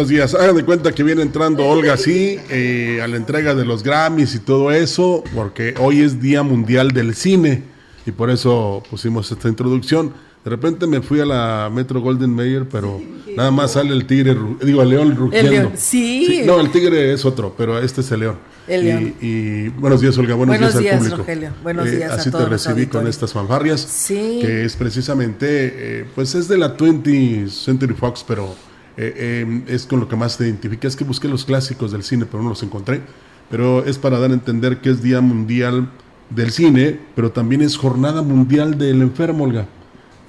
Buenos días. Hagan de cuenta que viene entrando Olga así eh, a la entrega de los Grammys y todo eso, porque hoy es Día Mundial del Cine y por eso pusimos esta introducción. De repente me fui a la Metro Golden Mayer, pero nada más sale el tigre, digo, el león rugiendo. Sí. No, el tigre es otro, pero este es el león. El león. Y, buenos días, Olga. Buenos, buenos días, al público. Rogelio. Buenos eh, días así a todos te recibí con estas fanfarrias. Sí. Que es precisamente, eh, pues es de la 20th Century Fox, pero eh, eh, es con lo que más te identifica. Es que busqué los clásicos del cine, pero no los encontré. Pero es para dar a entender que es Día Mundial del Cine, pero también es Jornada Mundial del Enfermo, Olga.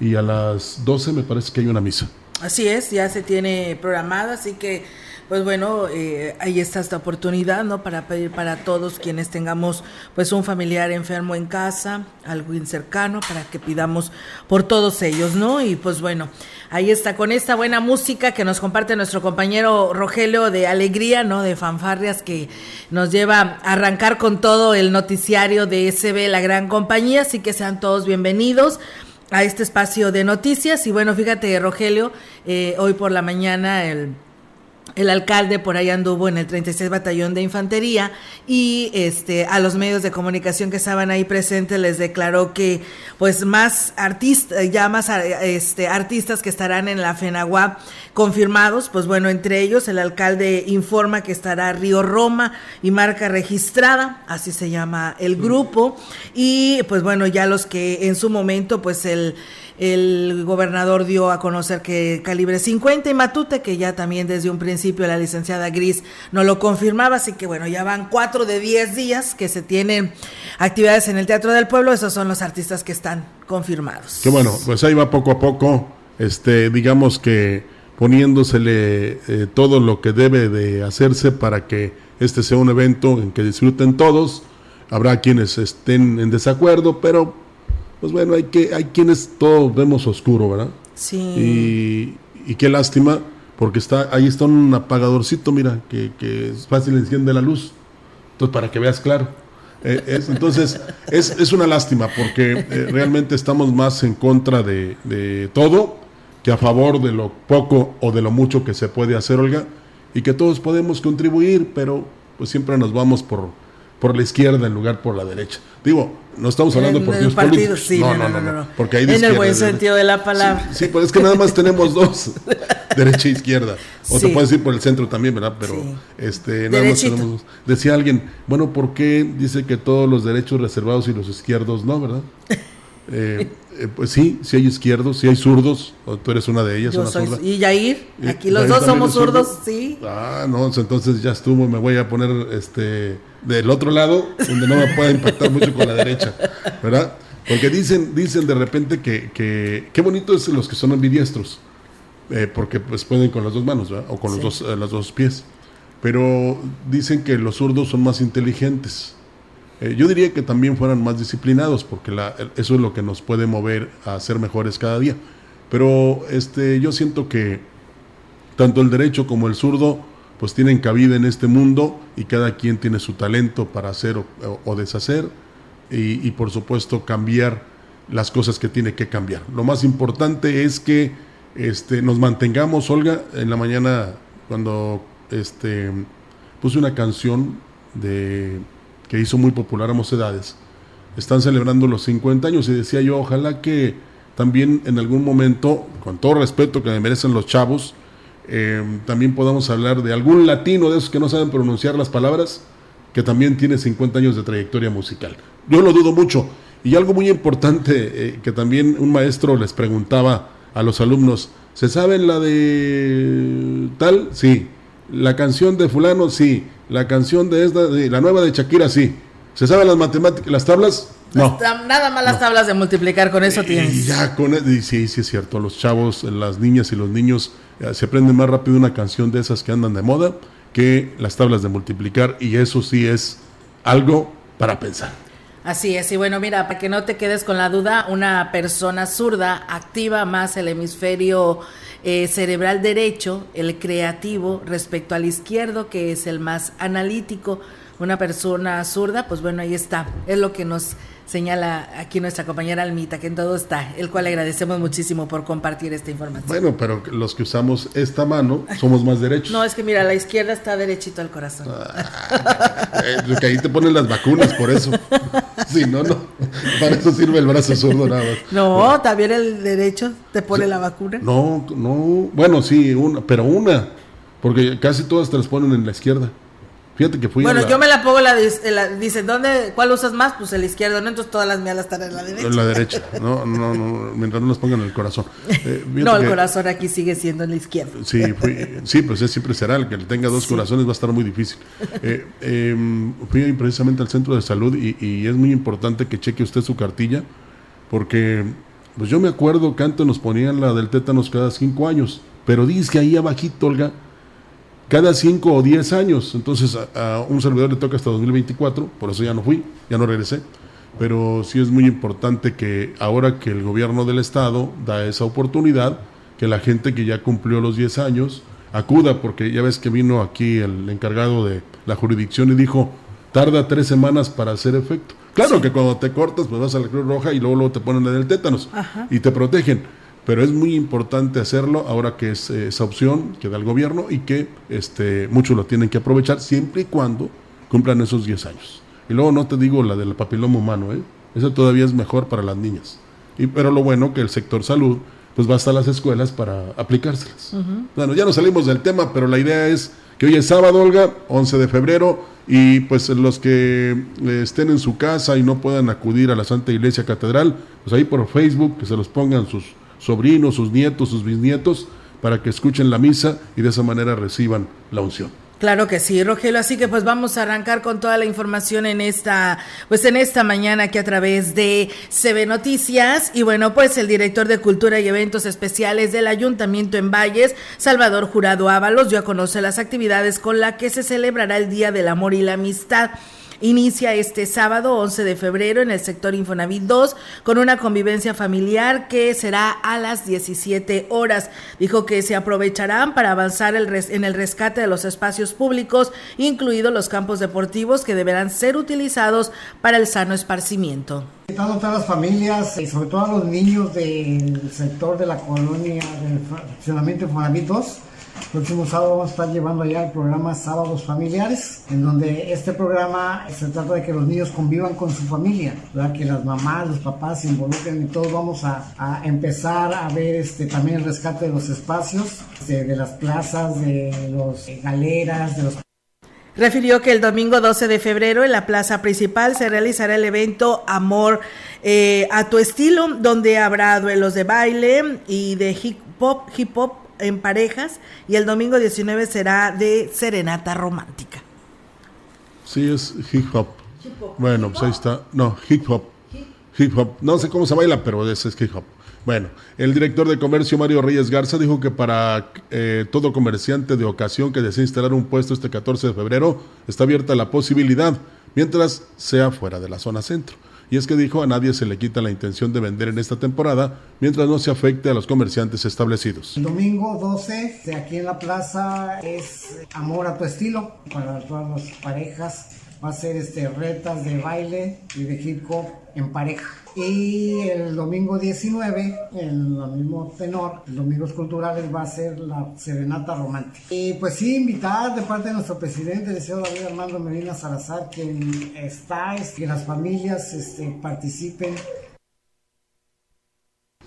Y a las 12 me parece que hay una misa. Así es, ya se tiene programada, así que pues bueno, eh, ahí está esta oportunidad, ¿no? Para pedir para todos quienes tengamos pues un familiar enfermo en casa, alguien cercano, para que pidamos por todos ellos, ¿no? Y pues bueno, ahí está con esta buena música que nos comparte nuestro compañero Rogelio de Alegría, ¿no? De fanfarrias que nos lleva a arrancar con todo el noticiario de SB, la gran compañía, así que sean todos bienvenidos a este espacio de noticias. Y bueno, fíjate, Rogelio, eh, hoy por la mañana el el alcalde por ahí anduvo en el 36 Batallón de Infantería y este a los medios de comunicación que estaban ahí presentes les declaró que pues más artistas, ya más este, artistas que estarán en la FENAGUA confirmados, pues bueno, entre ellos el alcalde informa que estará Río Roma y marca registrada, así se llama el grupo, y pues bueno, ya los que en su momento pues el el gobernador dio a conocer que calibre 50 y Matute, que ya también desde un principio la licenciada Gris no lo confirmaba, así que bueno, ya van cuatro de diez días que se tienen actividades en el Teatro del Pueblo, esos son los artistas que están confirmados. Qué bueno, pues ahí va poco a poco, este, digamos que poniéndosele eh, todo lo que debe de hacerse para que este sea un evento en que disfruten todos. Habrá quienes estén en desacuerdo, pero pues bueno, hay que hay quienes todos vemos oscuro, ¿verdad? Sí. Y, y qué lástima, porque está ahí está un apagadorcito, mira, que, que es fácil enciende la luz. Entonces, para que veas claro. Eh, es, entonces, es, es, una lástima, porque eh, realmente estamos más en contra de, de todo que a favor de lo poco o de lo mucho que se puede hacer, Olga, y que todos podemos contribuir, pero pues siempre nos vamos por, por la izquierda en lugar por la derecha. Digo, no estamos hablando por el partido, sí, no, no, no, porque hay En el buen sentido de la palabra. Sí, pues es que nada más tenemos dos, derecha e izquierda. O te puedes ir por el centro también, ¿verdad? Pero este, nada más tenemos dos. Decía alguien, bueno, ¿por qué dice que todos los derechos reservados y los izquierdos no, verdad? Eh, eh, pues sí, si hay izquierdos, si hay zurdos, o tú eres una de ellas, Yo una soy, zurda. y Yair, aquí ¿y los Yair dos somos zurdo? zurdos, sí. Ah, no, entonces ya estuvo, me voy a poner este del otro lado, donde no me pueda impactar mucho con la derecha, ¿verdad? Porque dicen, dicen de repente que, que qué bonito es los que son ambidiestros, eh, porque pues pueden con las dos manos, ¿verdad? O con Sí. los dos, eh, los dos pies. Pero dicen que los zurdos son más inteligentes. Eh, yo diría que también fueran más disciplinados, porque la- eso es lo que nos puede mover a ser mejores cada día. Pero este, yo siento que tanto el derecho como el zurdo pues tienen cabida en este mundo y cada quien tiene su talento para hacer o, deshacer y, y, por supuesto cambiar las cosas que tiene que cambiar. Lo más importante es que este, nos mantengamos, Olga, en la mañana cuando este, puse una canción de, que hizo muy popular a Mocedades, están celebrando los 50 años y decía yo, ojalá que también en algún momento, con todo respeto que me merecen los chavos, eh, también podamos hablar de algún latino de esos que no saben pronunciar las palabras, que también tiene 50 años de trayectoria musical. Yo lo dudo mucho. Y algo muy importante eh, que también un maestro les preguntaba a los alumnos, ¿se saben la de tal? Sí. La canción de fulano, sí. La canción de esta, la nueva de Shakira, sí. ¿Se saben las matemáticas, las tablas? No. Nada más las tablas de multiplicar, con eso tienes. Y ya con e, sí, sí es cierto, los chavos, las niñas y los niños eh, se aprenden más rápido una canción de esas que andan de moda que las tablas de multiplicar y eso sí es algo para pensar. Así es, y bueno, mira, para que no te quedes con la duda, una persona zurda activa más el hemisferio eh, cerebral derecho, el creativo, respecto al izquierdo, que es el más analítico. Una persona zurda, pues bueno, ahí está, es lo que nos señala aquí nuestra compañera Almita, que en todo está, el cual agradecemos muchísimo por compartir esta información. Bueno, pero los que usamos esta mano somos más derechos. No, es que mira, la izquierda está derechito al corazón. Ah, eh, que ahí te ponen las vacunas, por eso. Sí, no, no. Para eso sirve el brazo zurdo nada más. No, también el derecho te pone la vacuna. No, no. Bueno, sí, una, pero una. Porque casi todas te las ponen en la izquierda. Fíjate que fui Bueno, yo me la pongo la, la, dice, ¿dónde, cuál usas más? Pues el izquierdo, ¿no? Entonces todas las mías están en la derecha. En la derecha, no, no, no, mientras no las pongan en el corazón. Eh, no, el corazón aquí sigue siendo en la izquierda. Sí, sí, pues siempre será, el que tenga dos corazones va a estar muy difícil. Eh, em, fui precisamente al centro de salud y, y, es muy importante que cheque usted su cartilla, porque pues yo me acuerdo que antes nos ponían la del tétanos cada cinco años, pero dice que ahí abajito, Olga, cada 5 o 10 años. Entonces a, un servidor le toca hasta 2024, por eso ya no fui, ya no regresé. Pero sí es muy importante que ahora que el gobierno del estado da esa oportunidad, que la gente que ya cumplió los 10 años acuda, porque ya ves que vino aquí el encargado de la jurisdicción y dijo, tarda tres semanas para hacer efecto. Claro que cuando te cortas, pues vas a la Cruz Roja y luego, luego te ponen la del tétanos y te protegen pero es muy importante hacerlo ahora que es eh, esa opción que da el gobierno y que este, muchos lo tienen que aprovechar siempre y cuando cumplan esos 10 años. Y luego no te digo la del papiloma humano, ¿eh? eso todavía es mejor para las niñas. Y, pero lo bueno que el sector salud pues va hasta las escuelas para aplicárselas. Bueno, ya no salimos del tema, pero la idea es que hoy es sábado, Olga, 11 de febrero, y pues los que eh, estén en su casa y no puedan acudir a la Santa Iglesia Catedral, pues ahí por Facebook que se los pongan sus sobrinos, sus nietos, sus bisnietos, para que escuchen la misa y de esa manera reciban la unción. Claro que sí, Rogelio. Así que pues vamos a arrancar con toda la información en esta, pues en esta mañana aquí a través de CB Noticias. Y bueno, pues el director de Cultura y Eventos Especiales del Ayuntamiento en Valles, Salvador Jurado Ábalos, dio a conocer las actividades con las que se celebrará el Día del Amor y la Amistad. Inicia este sábado 11 de febrero en el sector Infonavit 2 con una convivencia familiar que será a las 17 horas. Dijo que se aprovecharán para avanzar en el rescate de los espacios públicos, incluidos los campos deportivos que deberán ser utilizados para el sano esparcimiento. A todas las familias y sobre todo a los niños del sector de la colonia del funcionamiento Infonavit 2 próximo sábado vamos a estar llevando allá el programa Sábados Familiares, en donde este programa se trata de que los niños convivan con su familia, que las mamás, los papás se involucren y todos vamos a, empezar a ver este, también el rescate de los espacios, este, de, las plazas, de las galeras, de los Refirió que el domingo 12 de febrero en la plaza principal se realizará el evento Amor eh, a tu estilo, donde habrá duelos de baile y de hip hop, hip hop en parejas y el domingo 19 será de serenata romántica. Sí, es hip hop. Bueno, pues ahí está. No, hip hop. Hip hop. No sé cómo se baila, pero ese es hip hop. Bueno, el director de comercio Mario Reyes Garza dijo que para eh, todo comerciante de ocasión que desee instalar un puesto este 14 de febrero está abierta la posibilidad, mientras sea fuera de la zona centro. Y es que dijo, a nadie se le quita la intención de vender en esta temporada mientras no se afecte a los comerciantes establecidos. El domingo 12, aquí en la plaza, es Amor a tu estilo para todas las parejas va a ser este, retas de baile y de hip hop en pareja. Y el domingo 19, en el mismo tenor, Domingos Culturales va a ser la serenata romántica. Y pues sí, invitar de parte de nuestro presidente, el señor David Armando Medina Salazar, quien está, es que las familias este, participen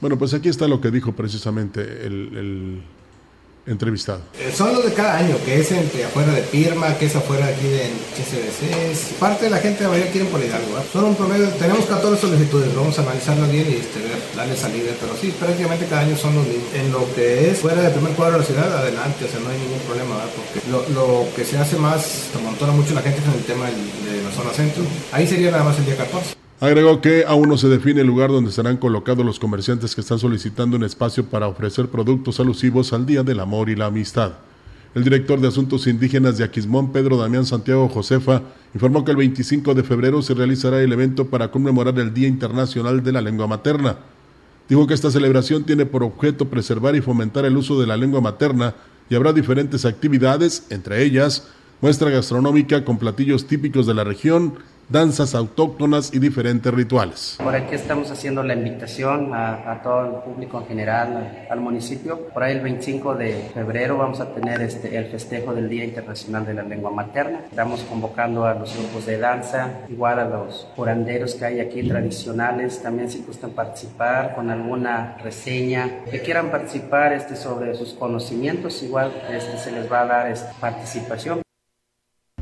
bueno, pues aquí está lo que dijo precisamente el, entrevistado. Eh, son los de cada año, que es entre afuera de Pirma, que es afuera aquí de HCDC. Parte de la gente de la mayoría quieren por Hidalgo. Son un promedio, tenemos 14 solicitudes, vamos a analizarlo bien y este, darle salida, pero sí, prácticamente cada año son los mismos. En lo que es fuera del primer cuadro de la ciudad, adelante, o sea, no hay ningún problema, porque lo, que se hace más, se amontona mucho la gente en el tema de la zona centro. Ahí sería nada más el día 14. Agregó que aún no se define el lugar donde serán colocados los comerciantes que están solicitando un espacio para ofrecer productos alusivos al Día del Amor y la Amistad. El director de Asuntos Indígenas de Aquismón, Pedro Damián Santiago Josefa, informó que el 25 de febrero se realizará el evento para conmemorar el Día Internacional de la Lengua Materna. Dijo que esta celebración tiene por objeto preservar y fomentar el uso de la lengua materna y habrá diferentes actividades, entre ellas muestra gastronómica con platillos típicos de la región, danzas autóctonas y diferentes rituales. Por aquí estamos haciendo la invitación a, todo el público en general, al municipio. Por ahí el 25 de febrero vamos a tener este, el festejo del Día Internacional de la Lengua Materna. Estamos convocando a los grupos de danza, igual a los curanderos que hay aquí tradicionales, también si gustan participar con alguna reseña, que quieran participar este, sobre sus conocimientos, igual este, se les va a dar esta participación.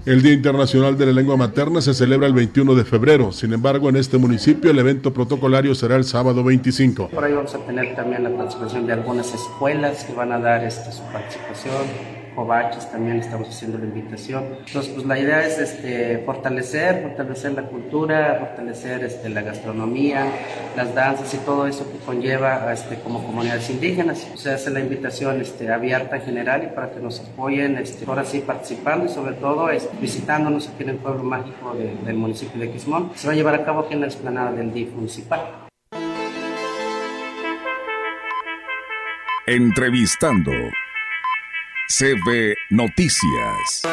El Día Internacional de la Lengua Materna se celebra el 21 de febrero. Sin embargo, en este municipio el evento protocolario será el sábado 25. Por ahí vamos a tener también la participación de algunas escuelas que van a dar este, su participación Covaches también estamos haciendo la invitación. Entonces, pues la idea es este, fortalecer, fortalecer la cultura, fortalecer este, la gastronomía, las danzas y todo eso que conlleva este, como comunidades indígenas. O sea, hace la invitación este, abierta en general y para que nos apoyen, este, ahora sí participando y sobre todo es, visitándonos aquí en el pueblo mágico del municipio de Quismón. Se va a llevar a cabo aquí en la explanada del DIF municipal. Entrevistando CB Noticias.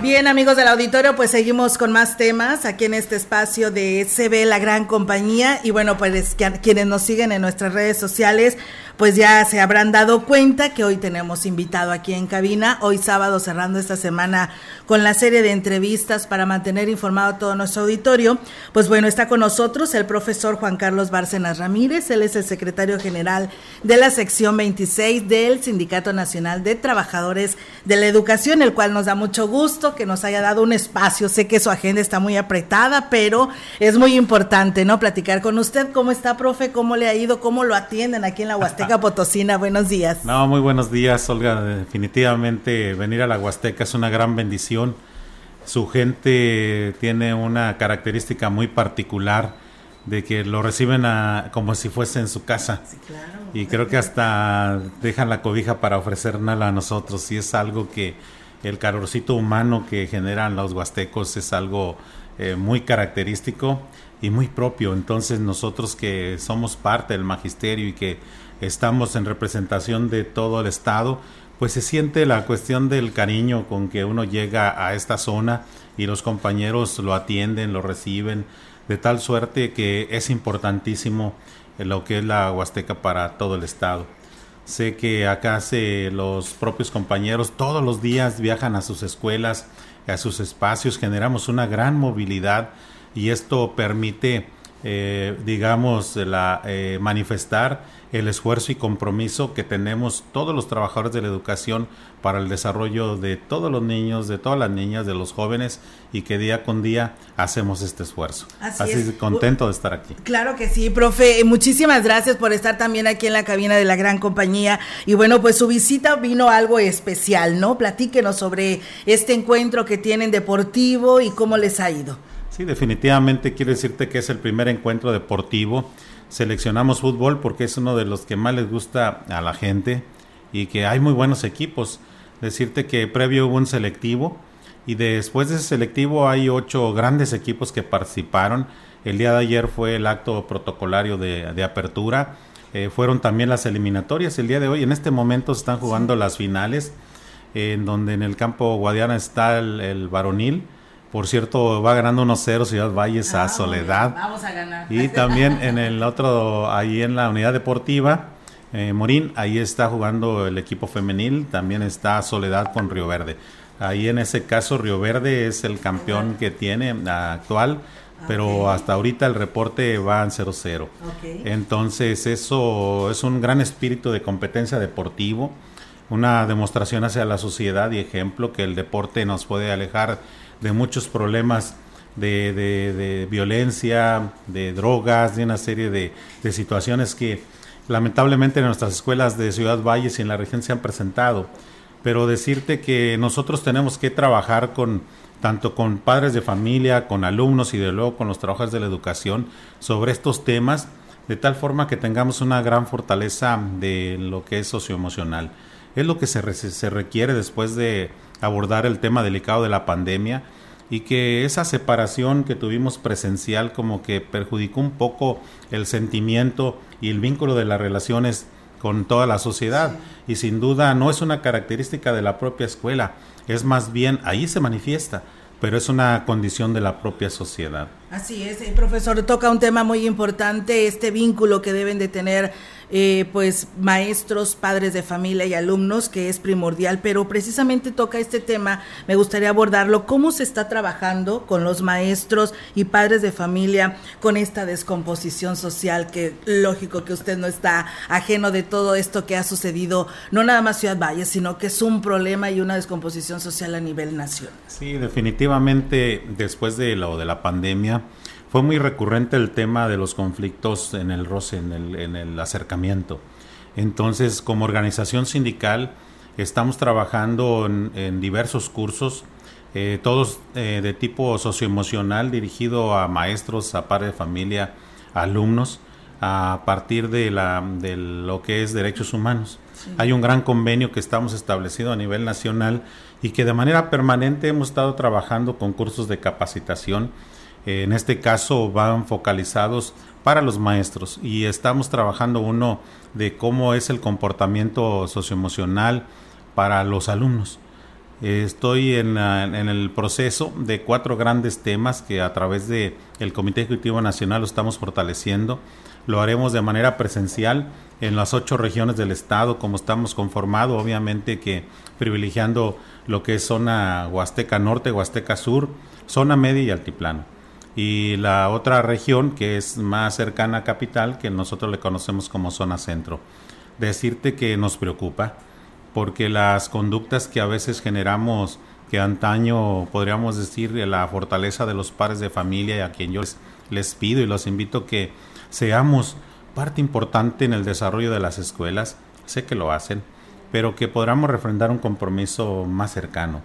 Bien, amigos del auditorio, pues seguimos con más temas aquí en este espacio de CB La Gran Compañía. Y bueno, pues quienes nos siguen en nuestras redes sociales, pues ya se habrán dado cuenta que hoy tenemos invitado aquí en cabina, hoy sábado cerrando esta semana con la serie de entrevistas para mantener informado a todo nuestro auditorio. Pues bueno, está con nosotros el profesor Juan Carlos Bárcenas Ramírez, él es el secretario general de la sección 26 del Sindicato Nacional de Trabajadores de la Educación, el cual nos da mucho gusto que nos haya dado un espacio. Sé que su agenda está muy apretada, pero es muy importante, ¿no? Platicar con usted. ¿Cómo está, profe? ¿Cómo le ha ido? ¿Cómo lo atienden aquí en la Huasteca? Potosina. Buenos días. No, muy buenos días, Olga. Definitivamente venir a la Huasteca es una gran bendición. Su gente tiene una característica muy particular de que lo reciben como si fuese en su casa. Y creo que hasta dejan la cobija para ofrecerla a nosotros. Y es algo que el calorcito humano que generan los huastecos es algo eh, muy característico y muy propio. Entonces nosotros que somos parte del magisterio y que estamos en representación de todo el Estado, pues se siente la cuestión del cariño con que uno llega a esta zona y los compañeros lo atienden, lo reciben, de tal suerte que es importantísimo lo que es la Huasteca para todo el Estado. Sé que acá se, los propios compañeros todos los días viajan a sus escuelas, a sus espacios, generamos una gran movilidad y esto permite, eh, digamos, la, eh, manifestar el esfuerzo y compromiso que tenemos todos los trabajadores de la educación para el desarrollo de todos los niños, de todas las niñas, de los jóvenes y que día con día hacemos este esfuerzo. Así, es. contento de estar aquí. Claro que sí, profe. Muchísimas gracias por estar también aquí en la cabina de la gran compañía. Y bueno, pues su visita vino algo especial, ¿no? Platíquenos sobre este encuentro que tienen deportivo y cómo les ha ido. Sí, definitivamente quiero decirte que es el primer encuentro deportivo seleccionamos fútbol porque es uno de los que más les gusta a la gente y que hay muy buenos equipos. Decirte que previo hubo un selectivo y después de ese selectivo hay ocho grandes equipos que participaron. El día de ayer fue el acto protocolario de, apertura. eh, fueron también las eliminatorias. El día de hoy, en este momento, se están jugando las finales, en donde en el campo Guadiana está el, varonil. Por cierto, va ganando 1-0 Ciudad Valles a ah, Soledad. Vamos a ganar. Y también en el otro, ahí en la unidad deportiva, eh, Morín, ahí está jugando el equipo femenil, también está Soledad con Río Verde. Ahí en ese caso Río Verde es el campeón que tiene actual pero hasta ahorita el reporte va en 0-0. Entonces eso es un gran espíritu de competencia deportivo, una demostración hacia la sociedad y ejemplo que el deporte nos puede alejar de muchos problemas de, violencia, de drogas, de una serie de, de situaciones que lamentablemente en nuestras escuelas de Ciudad Valles y en la región se han presentado. Pero decirte que nosotros tenemos que trabajar con tanto con padres de familia, con alumnos y de luego con los trabajadores de la educación sobre estos temas, de tal forma que tengamos una gran fortaleza de lo que es socioemocional. Es lo que se, se requiere después de abordar el tema delicado de la pandemia y que esa separación que tuvimos presencial como que perjudicó un poco el sentimiento y el vínculo de las relaciones con toda la sociedad y sin duda no es una característica de la propia escuela, es más bien ahí se manifiesta, pero es una condición de la propia sociedad. Así es, el profesor toca un tema muy importante, este vínculo que deben de tener eh, pues maestros, padres de familia y alumnos, que es primordial, pero precisamente toca este tema, me gustaría abordarlo, cómo se está trabajando con los maestros y padres de familia con esta descomposición social, que lógico que usted no está ajeno de todo esto que ha sucedido, no nada más Ciudad Valle, sino que es un problema y una descomposición social a nivel nacional. Sí, definitivamente después de lo de la pandemia, fue muy recurrente el tema de los conflictos en el roce, en el, en el acercamiento. Entonces, como organización sindical, estamos trabajando en, diversos cursos, eh, todos eh, de tipo socioemocional, dirigido a maestros, a padres de familia, a alumnos, a partir de, la, de lo que es derechos humanos. Hay un gran convenio que estamos establecido a nivel nacional y que de manera permanente hemos estado trabajando con cursos de capacitación en este caso van focalizados para los maestros y estamos trabajando uno de cómo es el comportamiento socioemocional para los alumnos. Estoy en, el proceso de cuatro grandes temas que a través de el Comité Ejecutivo Nacional lo estamos fortaleciendo. Lo haremos de manera presencial en las ocho regiones del estado, como estamos conformados, obviamente que privilegiando lo que es zona Huasteca Norte, Huasteca Sur, zona media y altiplano y la otra región que es más cercana a capital, que nosotros le conocemos como zona centro. Decirte que nos preocupa, porque las conductas que a veces generamos, que antaño podríamos decir la fortaleza de los padres de familia y a quien yo les, les pido y los invito que seamos parte importante en el desarrollo de las escuelas, sé que lo hacen, pero que podamos refrendar un compromiso más cercano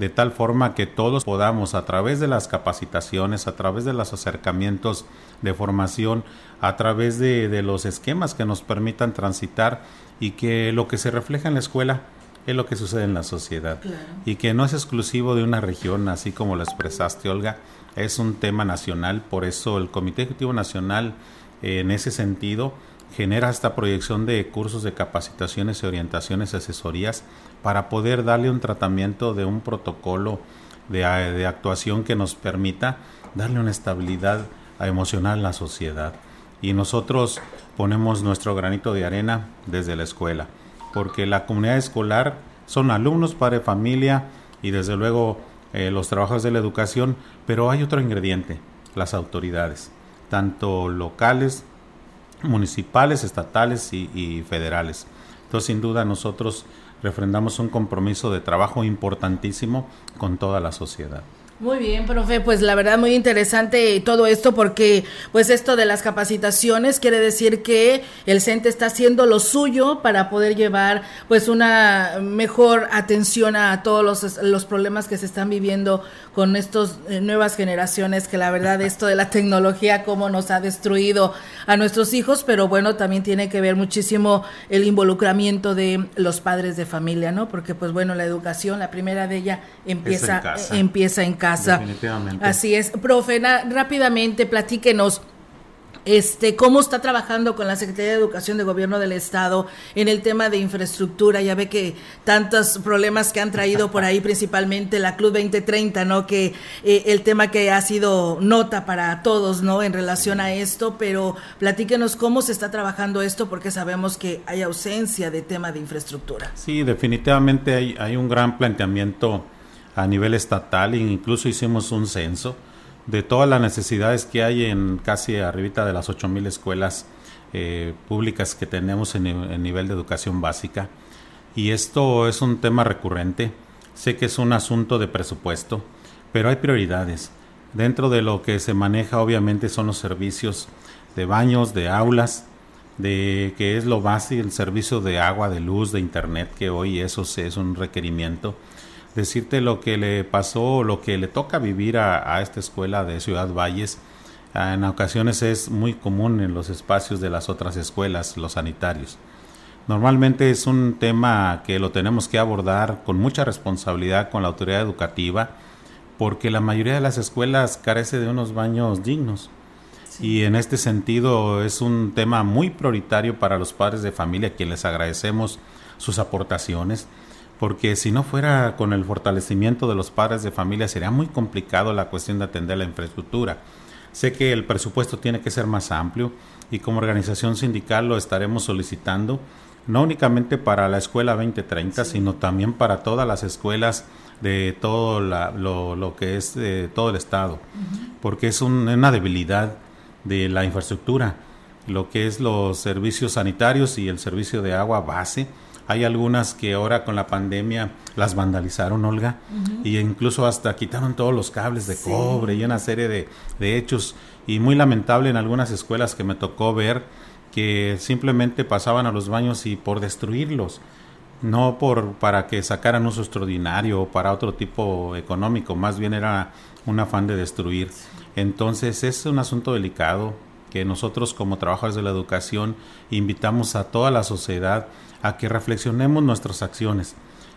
de tal forma que todos podamos a través de las capacitaciones, a través de los acercamientos de formación, a través de, los esquemas que nos permitan transitar y que lo que se refleja en la escuela es lo que sucede en la sociedad. Y que no es exclusivo de una región, así como lo expresaste, Olga, es un tema nacional, por eso el Comité Ejecutivo Nacional en ese sentido genera esta proyección de cursos de capacitaciones y orientaciones y asesorías para poder darle un tratamiento de un protocolo de, actuación que nos permita darle una estabilidad emocional a la sociedad. Y nosotros ponemos nuestro granito de arena desde la escuela, porque la comunidad escolar son alumnos, padre, familia y desde luego eh, los trabajadores de la educación, pero hay otro ingrediente, las autoridades, tanto locales, municipales, estatales y, y federales. Entonces, sin duda, nosotros refrendamos un compromiso de trabajo importantísimo con toda la sociedad. Muy bien, profe, pues la verdad muy interesante todo esto porque pues esto de las capacitaciones quiere decir que el CENTE está haciendo lo suyo para poder llevar pues una mejor atención a todos los, los problemas que se están viviendo con estas eh, nuevas generaciones que la verdad esto de la tecnología cómo nos ha destruido a nuestros hijos, pero bueno, también tiene que ver muchísimo el involucramiento de los padres de familia, ¿no? Porque pues bueno, la educación, la primera de ella empieza empieza en casa Definitivamente. Así es. Profe, rápidamente platíquenos. este, cómo está trabajando con la Secretaría de Educación de Gobierno del Estado en el tema de infraestructura. Ya ve que tantos problemas que han traído por ahí, principalmente la Club 2030, ¿no? Que eh, el tema que ha sido nota para todos, ¿no? En relación a esto, pero platíquenos cómo se está trabajando esto, porque sabemos que hay ausencia de tema de infraestructura. Sí, definitivamente hay, hay un gran planteamiento a nivel estatal, incluso hicimos un censo de todas las necesidades que hay en casi arribita de las 8.000 escuelas eh, públicas que tenemos en, en, nivel de educación básica. Y esto es un tema recurrente. Sé que es un asunto de presupuesto, pero hay prioridades. Dentro de lo que se maneja obviamente son los servicios de baños, de aulas, de que es lo básico, el servicio de agua, de luz, de internet, que hoy eso es un requerimiento decirte lo que le pasó, lo que le toca vivir a, esta escuela de Ciudad Valles. En ocasiones es muy común en los espacios de las otras escuelas, los sanitarios. Normalmente es un tema que lo tenemos que abordar con mucha responsabilidad con la autoridad educativa, porque la mayoría de las escuelas carece de unos baños dignos. Y en este sentido es un tema muy prioritario para los padres de familia, a quienes les agradecemos sus aportaciones porque si no fuera con el fortalecimiento de los padres de familia sería muy complicado la cuestión de atender la infraestructura. Sé que el presupuesto tiene que ser más amplio y como organización sindical lo estaremos solicitando, no únicamente para la escuela 2030, sino también para todas las escuelas de todo lo, que es de todo el estado, porque es una debilidad de la infraestructura, lo que es los servicios sanitarios y el servicio de agua base hay algunas que ahora con la pandemia las vandalizaron, Olga, y incluso hasta quitaron todos los cables de cobre y una serie de, de hechos. Y muy lamentable en algunas escuelas que me tocó ver que simplemente pasaban a los baños y por destruirlos no por para que sacaran uso extraordinario o para otro tipo económico, más bien era un afán de destruir. Entonces es un asunto delicado que nosotros como trabajadores de la educación invitamos a toda la sociedad a que reflexionemos nuestras acciones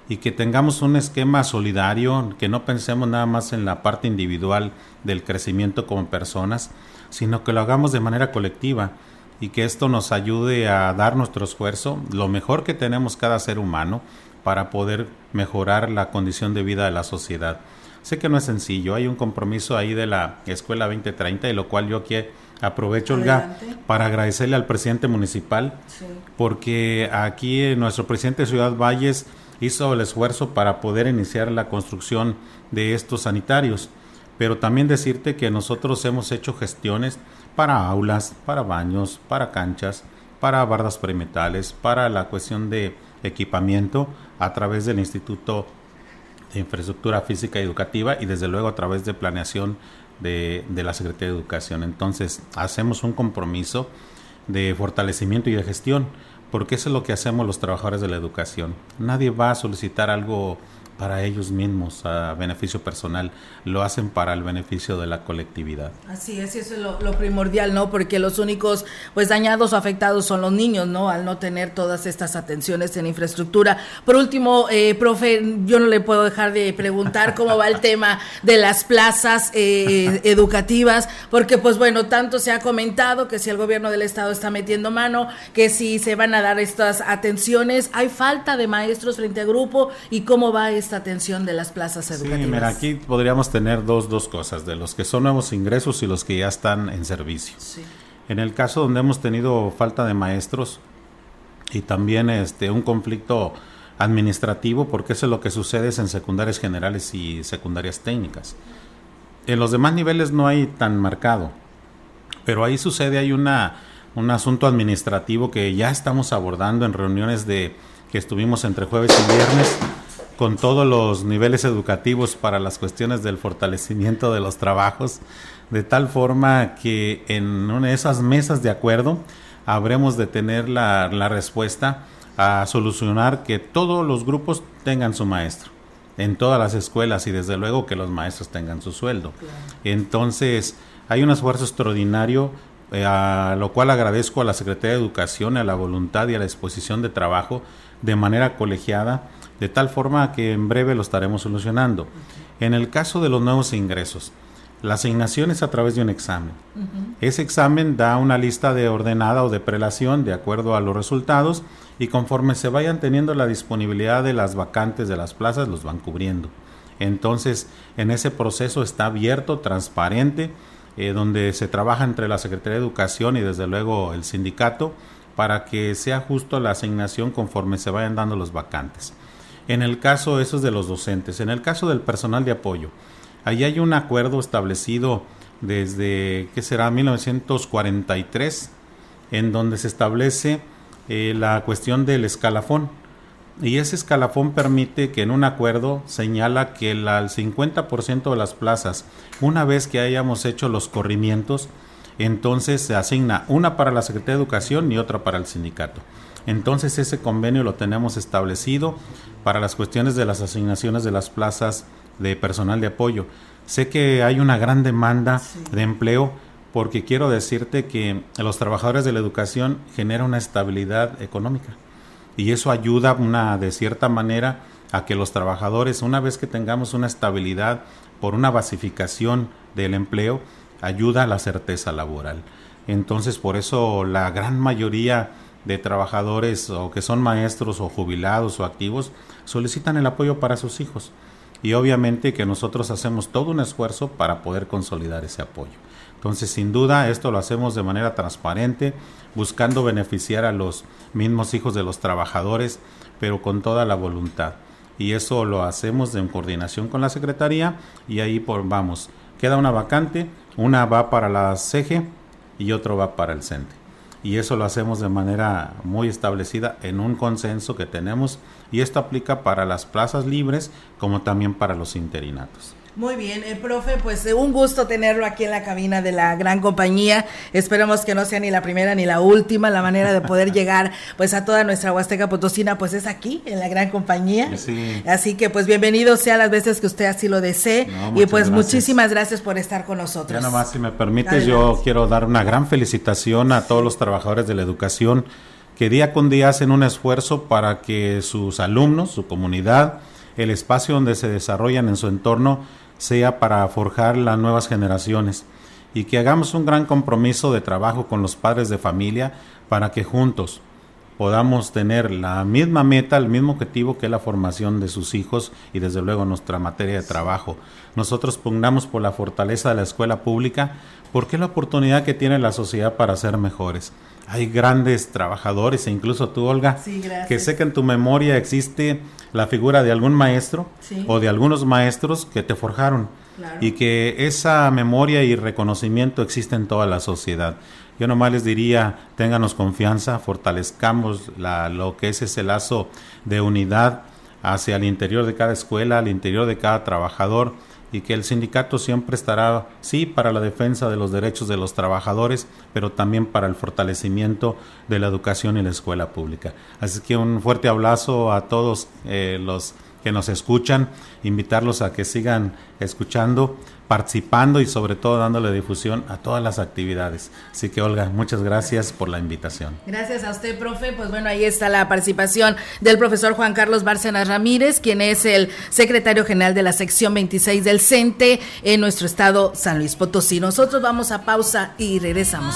y que tengamos un esquema solidario, que no pensemos nada más en la parte individual del crecimiento como personas, sino que lo hagamos de manera colectiva y que esto nos ayude a dar nuestro esfuerzo, lo mejor que tenemos cada ser humano, para poder mejorar la condición de vida de la sociedad. Sé que no es sencillo, hay un compromiso ahí de la Escuela 2030, y lo cual yo quiero Aprovecho, Olga, para agradecerle al presidente municipal, porque aquí nuestro presidente de Ciudad Valles hizo el esfuerzo para poder iniciar la construcción de estos sanitarios. Pero también decirte que nosotros hemos hecho gestiones para aulas, para baños, para canchas, para bardas perimetrales, para la cuestión de equipamiento a través del Instituto de Infraestructura Física y Educativa y desde luego a través de planeación de, la Secretaría de Educación. Entonces, hacemos un compromiso de fortalecimiento y de gestión, porque eso es lo que hacemos los trabajadores de la educación. Nadie va a solicitar algo para ellos mismos a beneficio personal, lo hacen para el beneficio de la colectividad. Así es, eso es lo, primordial, ¿no? Porque los únicos pues dañados o afectados son los niños, ¿no? Al no tener todas estas atenciones en infraestructura. Por último, eh, profe, yo no le puedo dejar de preguntar cómo va el tema de las plazas eh, educativas, porque pues bueno, tanto se ha comentado que si el gobierno del estado está metiendo mano, que si se van a dar estas atenciones, hay falta de maestros frente a grupo y cómo va esta atención de las plazas educativas? Sí, mira, aquí podríamos tener dos, dos cosas, de los que son nuevos ingresos y los que ya están en servicio. En el caso donde hemos tenido falta de maestros y también este un conflicto administrativo, porque eso es lo que sucede en secundarias generales y secundarias técnicas. En los demás niveles no hay tan marcado, pero ahí sucede, hay una, un asunto administrativo que ya estamos abordando en reuniones de que estuvimos entre jueves y viernes con todos los niveles educativos para las cuestiones del fortalecimiento de los trabajos, de tal forma que en una de esas mesas de acuerdo habremos de tener la, la respuesta a solucionar que todos los grupos tengan su maestro en todas las escuelas y desde luego que los maestros tengan su sueldo. Entonces, hay un esfuerzo extraordinario eh, a lo cual agradezco a la Secretaría de Educación, a la voluntad y a la exposición de trabajo de manera colegiada de tal forma que en breve lo estaremos solucionando. En el caso de los nuevos ingresos, La asignación es a través de un examen. Ese examen da una lista de ordenada o de prelación de acuerdo a los resultados y conforme se vayan teniendo la disponibilidad de las vacantes de las plazas, los van cubriendo. Entonces, en ese proceso está abierto, transparente, eh, donde se trabaja entre la Secretaría de Educación y desde luego el sindicato para que sea justo la asignación conforme se vayan dando los vacantes. En el caso, eso es de los docentes. En el caso del personal de apoyo, ahí hay un acuerdo establecido desde, ¿qué será?, 1943, en donde se establece eh, la cuestión del escalafón. Y ese escalafón permite que en un acuerdo señala que el, al 50% de las plazas, una vez que hayamos hecho los corrimientos, entonces se asigna una para la Secretaría de Educación y otra para el sindicato. Entonces ese convenio lo tenemos establecido para las cuestiones de las asignaciones de las plazas de personal de apoyo. Sé que hay una gran demanda de empleo porque quiero decirte que los trabajadores de la educación generan una estabilidad económica y eso ayuda una, de cierta manera a que los trabajadores, una vez que tengamos una estabilidad por una basificación del empleo, ayuda a la certeza laboral. Entonces, por eso la gran mayoría de trabajadores o que son maestros o jubilados o activos solicitan el apoyo para sus hijos. Y obviamente que nosotros hacemos todo un esfuerzo para poder consolidar ese apoyo. Entonces, sin duda, esto lo hacemos de manera transparente, buscando beneficiar a los mismos hijos de los trabajadores, pero con toda la voluntad. Y eso lo hacemos en coordinación con la Secretaría y ahí por, vamos, queda una vacante, una va para la CEGE y otro va para el CENTE y eso lo hacemos de manera muy establecida en un consenso que tenemos y esto aplica para las plazas libres como también para los interinatos. Muy bien, eh, profe, pues eh, un gusto tenerlo aquí en la cabina de la gran compañía. Esperemos que no sea ni la primera ni la última. La manera de poder llegar pues a toda nuestra Huasteca Potosina pues es aquí, en la gran compañía. Así que pues bienvenido sea las veces que usted así lo desee. y pues muchísimas gracias por estar con nosotros. Ya nomás, si me permite, yo quiero dar una gran felicitación a todos los trabajadores de la educación que día con día hacen un esfuerzo para que sus alumnos, su comunidad, el espacio donde se desarrollan en su entorno, sea para forjar las nuevas generaciones y que hagamos un gran compromiso de trabajo con los padres de familia para que juntos podamos tener la misma meta, el mismo objetivo que es la formación de sus hijos y desde luego nuestra materia de trabajo. Nosotros pugnamos por la fortaleza de la escuela pública porque es la oportunidad que tiene la sociedad para ser mejores. Hay grandes trabajadores e incluso tú, Olga, que sé que en tu memoria existe la figura de algún maestro o de algunos maestros que te forjaron y que esa memoria y reconocimiento existe en toda la sociedad. Yo nomás les diría, ténganos confianza, fortalezcamos la, lo que es ese lazo de unidad hacia el interior de cada escuela, al interior de cada trabajador y que el sindicato siempre estará, sí, para la defensa de los derechos de los trabajadores, pero también para el fortalecimiento de la educación y la escuela pública. Así que un fuerte abrazo a todos eh, los que nos escuchan, invitarlos a que sigan escuchando, participando y sobre todo dándole difusión a todas las actividades. Así que Olga, muchas gracias por la invitación. Gracias a usted, profe. Pues bueno, ahí está la participación del profesor Juan Carlos Bárcenas Ramírez, quien es el secretario general de la sección 26 del CENTE en nuestro estado San Luis Potosí. Nosotros vamos a pausa y regresamos.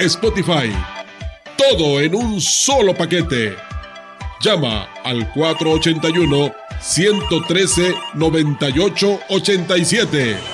Spotify. Todo en un solo paquete. Llama al 481 113 9887.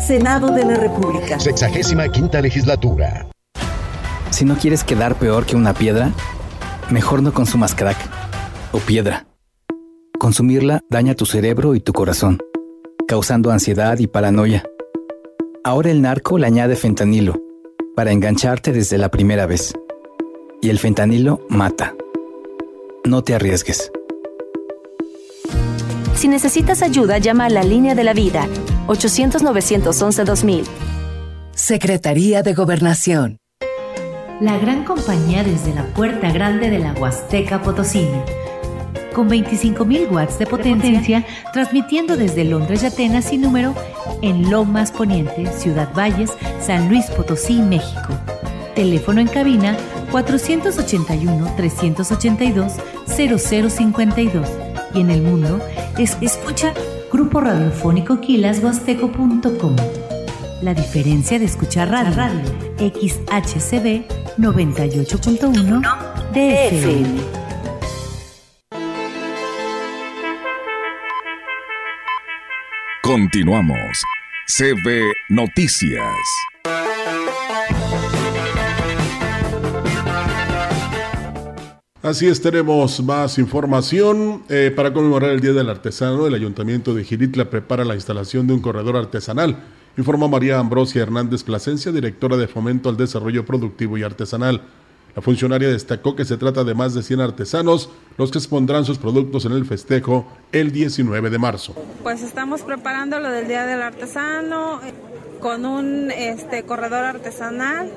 Senado de la República. Sexagésima quinta legislatura. Si no quieres quedar peor que una piedra, mejor no consumas crack o piedra. Consumirla daña tu cerebro y tu corazón, causando ansiedad y paranoia. Ahora el narco le añade fentanilo para engancharte desde la primera vez. Y el fentanilo mata. No te arriesgues. Si necesitas ayuda, llama a la línea de la vida 800-911-2000. Secretaría de Gobernación. La gran compañía desde la puerta grande de la Huasteca Potosina. Con 25.000 watts de potencia, transmitiendo desde Londres y Atenas sin número en Lomas Poniente, Ciudad Valles, San Luis Potosí, México. Teléfono en cabina 481-382-0052. Y en el mundo, es escucha Grupo Radiofónico Quilashuasteco.com. La diferencia de escuchar radio, radio XHCB 98.1 DFM. Continuamos. CB Noticias. Así es, tenemos más información. Eh, para conmemorar el Día del Artesano, el Ayuntamiento de Giritla prepara la instalación de un corredor artesanal, informó María Ambrosia Hernández Plasencia, directora de Fomento al Desarrollo Productivo y Artesanal. La funcionaria destacó que se trata de más de 100 artesanos los que expondrán sus productos en el festejo el 19 de marzo. Pues estamos preparando lo del Día del Artesano eh, con un este, corredor artesanal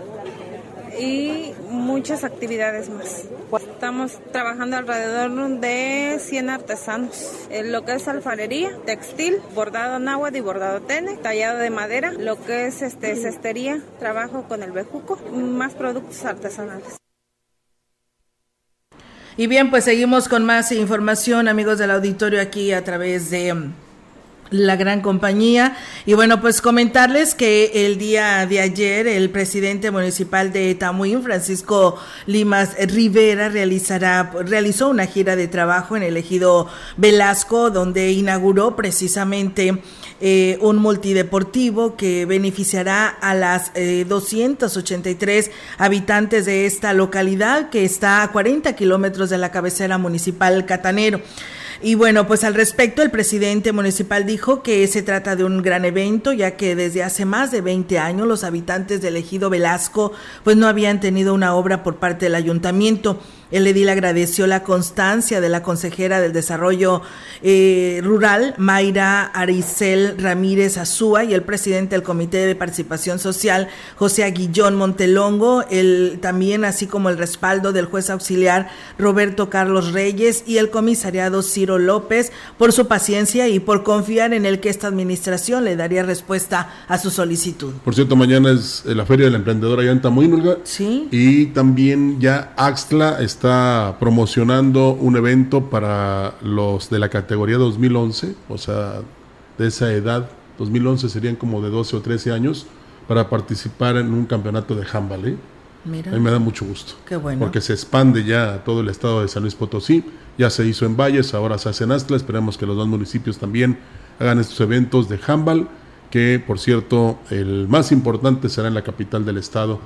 y muchas actividades más. Estamos trabajando alrededor de 100 artesanos, en lo que es alfarería, textil, bordado náhuatl y bordado tene, tallado de madera, lo que es este cestería, trabajo con el bejuco, más productos artesanales. Y bien, pues seguimos con más información, amigos del auditorio, aquí a través de la gran compañía. Y bueno, pues comentarles que el día de ayer el presidente municipal de Tamuín, Francisco Limas Rivera, realizará, realizó una gira de trabajo en el ejido Velasco, donde inauguró precisamente eh, un multideportivo que beneficiará a las eh, 283 habitantes de esta localidad que está a 40 kilómetros de la cabecera municipal Catanero. Y bueno, pues al respecto, el presidente municipal dijo que se trata de un gran evento, ya que desde hace más de 20 años los habitantes del ejido Velasco pues no habían tenido una obra por parte del ayuntamiento. El edil agradeció la constancia de la consejera del Desarrollo eh, Rural, Mayra Aricel Ramírez Azúa, y el presidente del Comité de Participación Social, José Aguillón Montelongo, el, también así como el respaldo del juez auxiliar Roberto Carlos Reyes y el comisariado Ciro López por su paciencia y por confiar en el que esta administración le daría respuesta a su solicitud. Por cierto, mañana es la Feria del Emprendedor allá en Tamuín, Sí. Y también ya Axtla está promocionando un evento para los de la categoría 2011, o sea, de esa edad, 2011 serían como de 12 o 13 años, para participar en un campeonato de handball. ¿eh? Mira. A mí me da mucho gusto. Qué bueno. Porque se expande ya a todo el estado de San Luis Potosí. Ya se hizo en Valles, ahora se hace en Astla. Esperemos que los dos municipios también hagan estos eventos de handball, que por cierto, el más importante será en la capital del estado,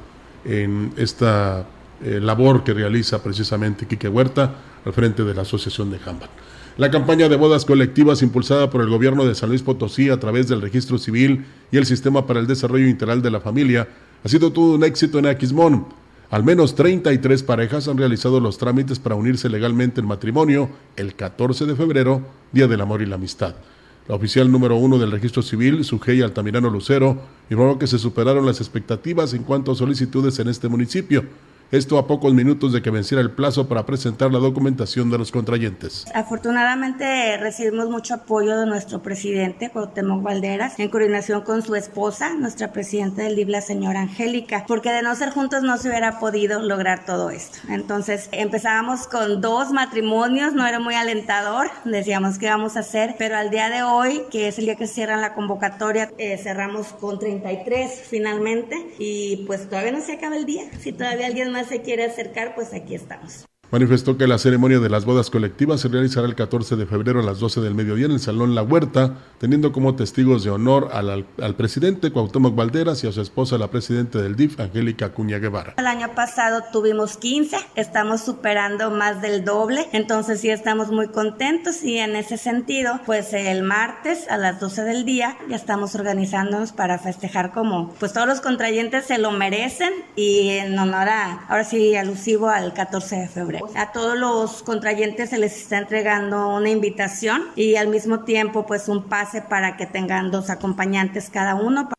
en esta eh, labor que realiza precisamente Quique Huerta al frente de la Asociación de Jambal. La campaña de bodas colectivas impulsada por el gobierno de San Luis Potosí a través del registro civil y el sistema para el desarrollo integral de la familia ha sido todo un éxito en Aquismón. Al menos 33 parejas han realizado los trámites para unirse legalmente en matrimonio el 14 de febrero, Día del Amor y la Amistad. La oficial número uno del registro civil, Sujei Altamirano Lucero, informó que se superaron las expectativas en cuanto a solicitudes en este municipio esto a pocos minutos de que venciera el plazo para presentar la documentación de los contrayentes. Afortunadamente recibimos mucho apoyo de nuestro presidente, Cuauhtémoc Valderas, en coordinación con su esposa, nuestra presidenta del DIV, la señora Angélica, porque de no ser juntos no se hubiera podido lograr todo esto. Entonces empezábamos con dos matrimonios, no era muy alentador, decíamos qué vamos a hacer, pero al día de hoy, que es el día que cierran la convocatoria, eh, cerramos con 33 finalmente y pues todavía no se acaba el día, si todavía alguien más se quiere acercar, pues aquí estamos. Manifestó que la ceremonia de las bodas colectivas se realizará el 14 de febrero a las 12 del mediodía en el Salón La Huerta, teniendo como testigos de honor al, al, presidente Cuauhtémoc Valderas y a su esposa, la presidenta del DIF, Angélica Cuña Guevara. El año pasado tuvimos 15, estamos superando más del doble, entonces sí estamos muy contentos y en ese sentido, pues el martes a las 12 del día ya estamos organizándonos para festejar como pues todos los contrayentes se lo merecen y en honor a, ahora sí, alusivo al 14 de febrero. A todos los contrayentes se les está entregando una invitación y al mismo tiempo pues un pase para que tengan dos acompañantes cada uno.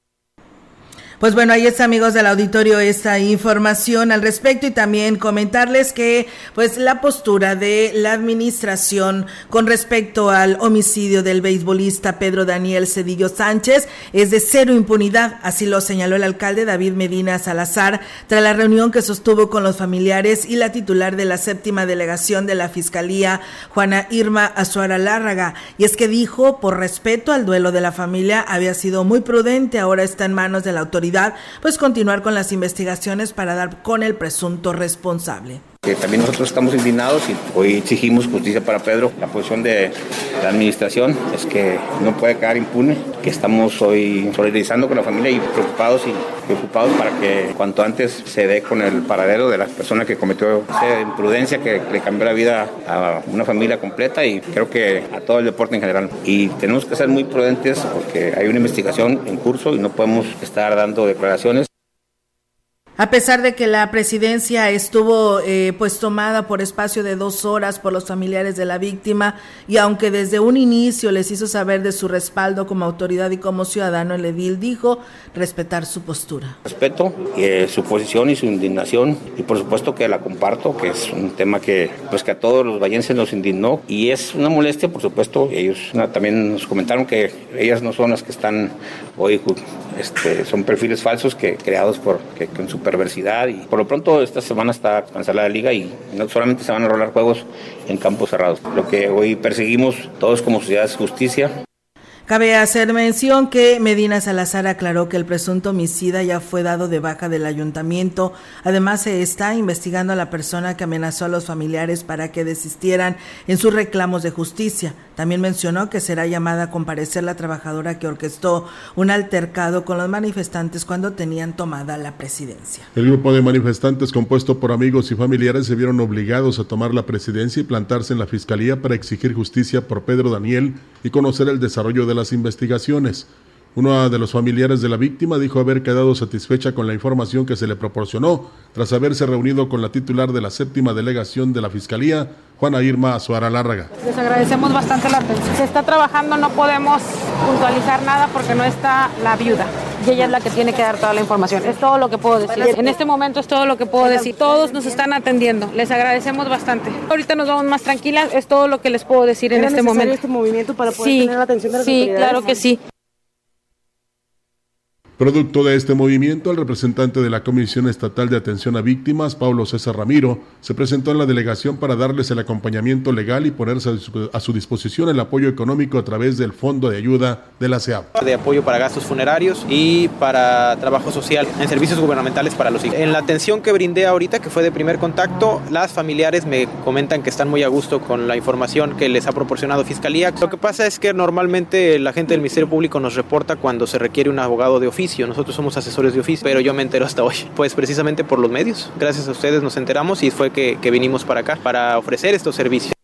Pues bueno, ahí está amigos del auditorio esta información al respecto y también comentarles que pues la postura de la administración con respecto al homicidio del beisbolista Pedro Daniel Cedillo Sánchez es de cero impunidad, así lo señaló el alcalde David Medina Salazar tras la reunión que sostuvo con los familiares y la titular de la séptima delegación de la Fiscalía, Juana Irma Azuara Lárraga, y es que dijo, por respeto al duelo de la familia, había sido muy prudente, ahora está en manos de la autoridad pues continuar con las investigaciones para dar con el presunto responsable. Que también nosotros estamos indignados y hoy exigimos justicia para Pedro. La posición de la administración es que no puede quedar impune, que estamos hoy solidarizando con la familia y preocupados y preocupados para que cuanto antes se dé con el paradero de la persona que cometió esa imprudencia que le cambió la vida a una familia completa y creo que a todo el deporte en general. Y tenemos que ser muy prudentes porque hay una investigación en curso y no podemos estar dando declaraciones. A pesar de que la presidencia estuvo eh, pues tomada por espacio de dos horas por los familiares de la víctima y aunque desde un inicio les hizo saber de su respaldo como autoridad y como ciudadano, el edil dijo respetar su postura. Respeto eh, su posición y su indignación y por supuesto que la comparto, que es un tema que pues que a todos los vallenses nos indignó y es una molestia, por supuesto. Ellos también nos comentaron que ellas no son las que están hoy, este, son perfiles falsos que creados por que su perversidad y por lo pronto esta semana está cancelada la liga y no solamente se van a rolar juegos en campos cerrados. Lo que hoy perseguimos todos como sociedad es justicia. Cabe hacer mención que Medina Salazar aclaró que el presunto homicida ya fue dado de baja del ayuntamiento. Además, se está investigando a la persona que amenazó a los familiares para que desistieran en sus reclamos de justicia. También mencionó que será llamada a comparecer la trabajadora que orquestó un altercado con los manifestantes cuando tenían tomada la presidencia. El grupo de manifestantes compuesto por amigos y familiares se vieron obligados a tomar la presidencia y plantarse en la fiscalía para exigir justicia por Pedro Daniel y conocer el desarrollo de las investigaciones. Uno de los familiares de la víctima dijo haber quedado satisfecha con la información que se le proporcionó tras haberse reunido con la titular de la séptima delegación de la Fiscalía, Juana Irma Azuara Lárraga. Les agradecemos bastante la atención. Se está trabajando, no podemos puntualizar nada porque no está la viuda. Y ella es la que tiene que dar toda la información. Es todo lo que puedo decir. En este momento es todo lo que puedo decir. Todos nos están atendiendo. Les agradecemos bastante. Ahorita nos vamos más tranquilas. Es todo lo que les puedo decir en este momento. este movimiento para poder tener la atención de las Sí, claro que sí. Producto de este movimiento, el representante de la Comisión Estatal de Atención a Víctimas, Pablo César Ramiro, se presentó en la delegación para darles el acompañamiento legal y ponerse a su disposición el apoyo económico a través del Fondo de Ayuda de la CEAP. De apoyo para gastos funerarios y para trabajo social en servicios gubernamentales para los hijos. En la atención que brindé ahorita, que fue de primer contacto, las familiares me comentan que están muy a gusto con la información que les ha proporcionado Fiscalía. Lo que pasa es que normalmente la gente del Ministerio Público nos reporta cuando se requiere un abogado de oficio oficio, nosotros somos asesores de oficio, pero yo me entero hasta hoy, pues precisamente por los medios. Gracias a ustedes nos enteramos y fue que, que vinimos para acá para ofrecer estos servicios.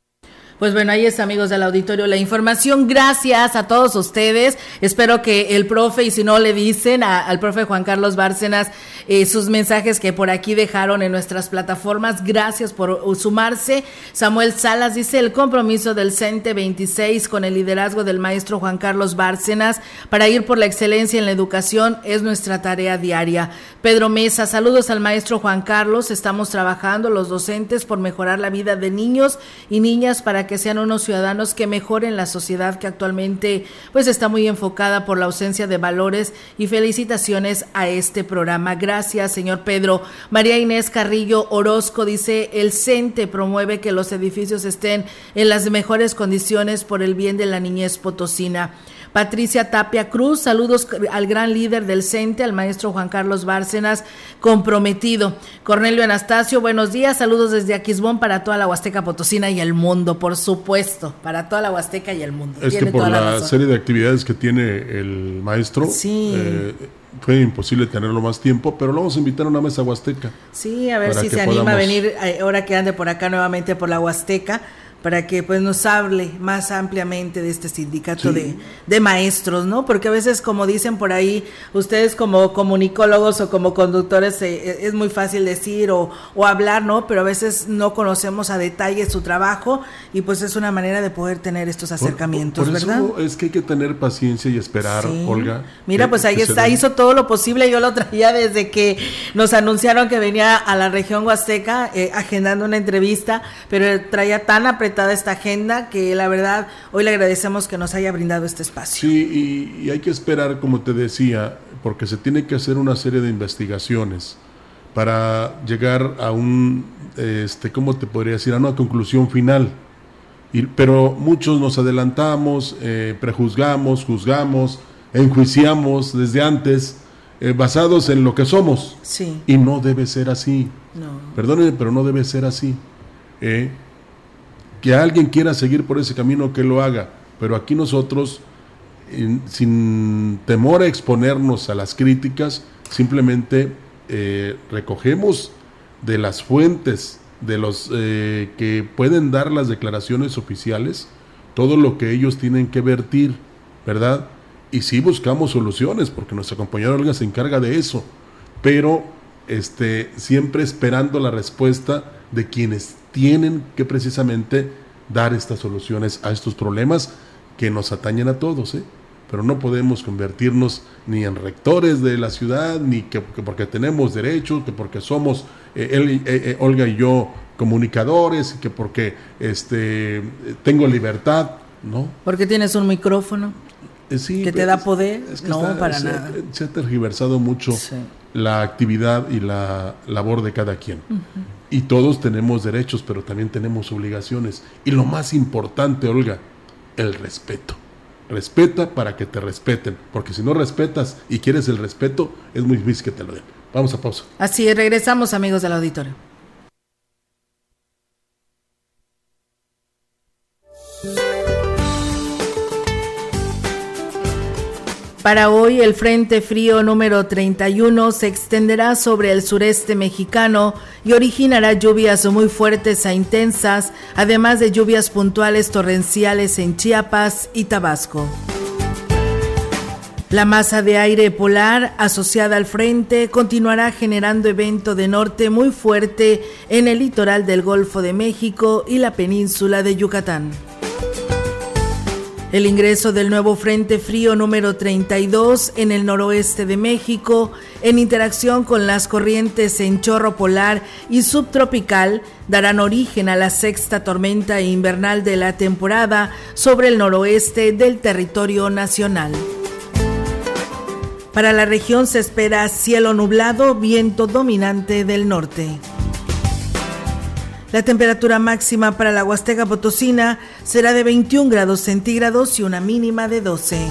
Pues bueno, ahí está, amigos del auditorio, la información. Gracias a todos ustedes. Espero que el profe, y si no le dicen al profe Juan Carlos Bárcenas, eh, sus mensajes que por aquí dejaron en nuestras plataformas. Gracias por sumarse. Samuel Salas dice el compromiso del CENTE 26 con el liderazgo del maestro Juan Carlos Bárcenas para ir por la excelencia en la educación es nuestra tarea diaria. Pedro Mesa, saludos al maestro Juan Carlos. Estamos trabajando los docentes por mejorar la vida de niños y niñas para que sean unos ciudadanos que mejoren la sociedad que actualmente pues está muy enfocada por la ausencia de valores y felicitaciones a este programa. Gracias, señor Pedro. María Inés Carrillo Orozco dice, el CENTE promueve que los edificios estén en las mejores condiciones por el bien de la niñez potosina. Patricia Tapia Cruz, saludos al gran líder del CENTE, al maestro Juan Carlos Bárcenas, comprometido. Cornelio Anastasio, buenos días, saludos desde Aquisbón para toda la Huasteca Potosina y el mundo, por supuesto, para toda la Huasteca y el mundo. Es que por la, serie de actividades que tiene el maestro, eh, fue imposible tenerlo más tiempo, pero lo vamos a invitar a una mesa huasteca. Sí, a ver si se anima a venir eh, ahora que ande por acá nuevamente por la Huasteca para que pues nos hable más ampliamente de este sindicato de, de, maestros, ¿no? Porque a veces, como dicen por ahí, ustedes como comunicólogos o como conductores eh, eh, es muy fácil decir o, o, hablar, ¿no? Pero a veces no conocemos a detalle su trabajo y pues es una manera de poder tener estos acercamientos, por, ¿verdad? Eso es que hay que tener paciencia y esperar, Olga. Mira, pues ahí está, hizo todo lo posible, yo lo traía desde que nos anunciaron que venía a la región Huasteca eh, agendando una entrevista, pero traía tan apretado esta agenda que la verdad hoy le agradecemos que nos haya brindado este espacio. Sí, y, hay que esperar, como te decía, porque se tiene que hacer una serie de investigaciones para llegar a un, este, ¿cómo te podría decir? A una conclusión final. Y, pero muchos nos adelantamos, eh, prejuzgamos, juzgamos, enjuiciamos desde antes, eh, basados en lo que somos. Sí. Y no debe ser así. No. Perdónenme, pero no debe ser así. Eh, que alguien quiera seguir por ese camino, que lo haga. Pero aquí nosotros, sin temor a exponernos a las críticas, simplemente eh, recogemos de las fuentes de los eh, que pueden dar las declaraciones oficiales todo lo que ellos tienen que vertir, ¿verdad? Y sí buscamos soluciones, porque nuestra compañera Olga se encarga de eso, pero este, siempre esperando la respuesta de quienes tienen que precisamente dar estas soluciones a estos problemas que nos atañen a todos, ¿eh? pero no podemos convertirnos ni en rectores de la ciudad, ni que, porque tenemos derechos, que porque somos eh, él, eh, eh, Olga y yo comunicadores, y que porque este, tengo libertad, ¿no? Porque tienes un micrófono. Sí, que te da poder, no, para se, nada. Se ha tergiversado mucho la actividad y la labor de cada quien. Y todos tenemos derechos, pero también tenemos obligaciones. Y lo más importante, Olga, el respeto. Respeta para que te respeten, porque si no respetas y quieres el respeto, es muy difícil que te lo den. Vamos a pausa. Así es, regresamos amigos del auditorio. Para hoy el Frente Frío número 31 se extenderá sobre el sureste mexicano y originará lluvias muy fuertes e intensas, además de lluvias puntuales torrenciales en Chiapas y Tabasco. La masa de aire polar asociada al frente continuará generando evento de norte muy fuerte en el litoral del Golfo de México y la península de Yucatán. El ingreso del nuevo Frente Frío número 32 en el noroeste de México, en interacción con las corrientes en chorro polar y subtropical, darán origen a la sexta tormenta invernal de la temporada sobre el noroeste del territorio nacional. Para la región se espera cielo nublado, viento dominante del norte. La temperatura máxima para la Huasteca Potosina será de 21 grados centígrados y una mínima de 12.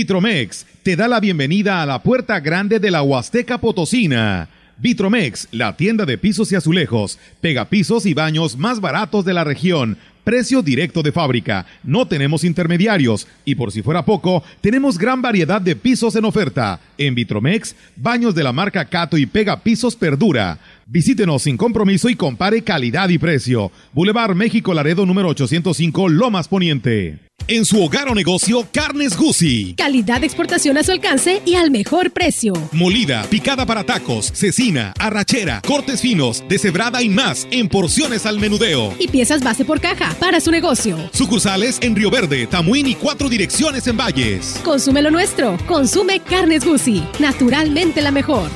Vitromex te da la bienvenida a la puerta grande de la Huasteca Potosina. Vitromex, la tienda de pisos y azulejos, pega pisos y baños más baratos de la región. Precio directo de fábrica, no tenemos intermediarios y por si fuera poco, tenemos gran variedad de pisos en oferta. En Vitromex, baños de la marca Cato y Pega Pisos Perdura. Visítenos sin compromiso y compare calidad y precio. Boulevard México Laredo número 805 Lomas Poniente. En su hogar o negocio, Carnes Gucci. Calidad de exportación a su alcance y al mejor precio. Molida, picada para tacos, cecina, arrachera, cortes finos, deshebrada y más en porciones al menudeo. Y piezas base por caja para su negocio. Sucursales en Río Verde, Tamuín y cuatro direcciones en Valles. Consume lo nuestro. Consume Carnes Gucci. Naturalmente la mejor.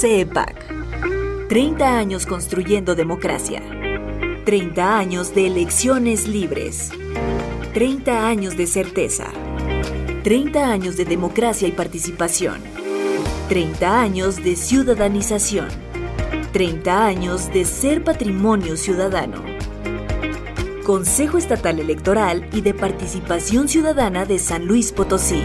CEPAC. 30 años construyendo democracia. 30 años de elecciones libres. 30 años de certeza. 30 años de democracia y participación. 30 años de ciudadanización. 30 años de ser patrimonio ciudadano. Consejo Estatal Electoral y de Participación Ciudadana de San Luis Potosí.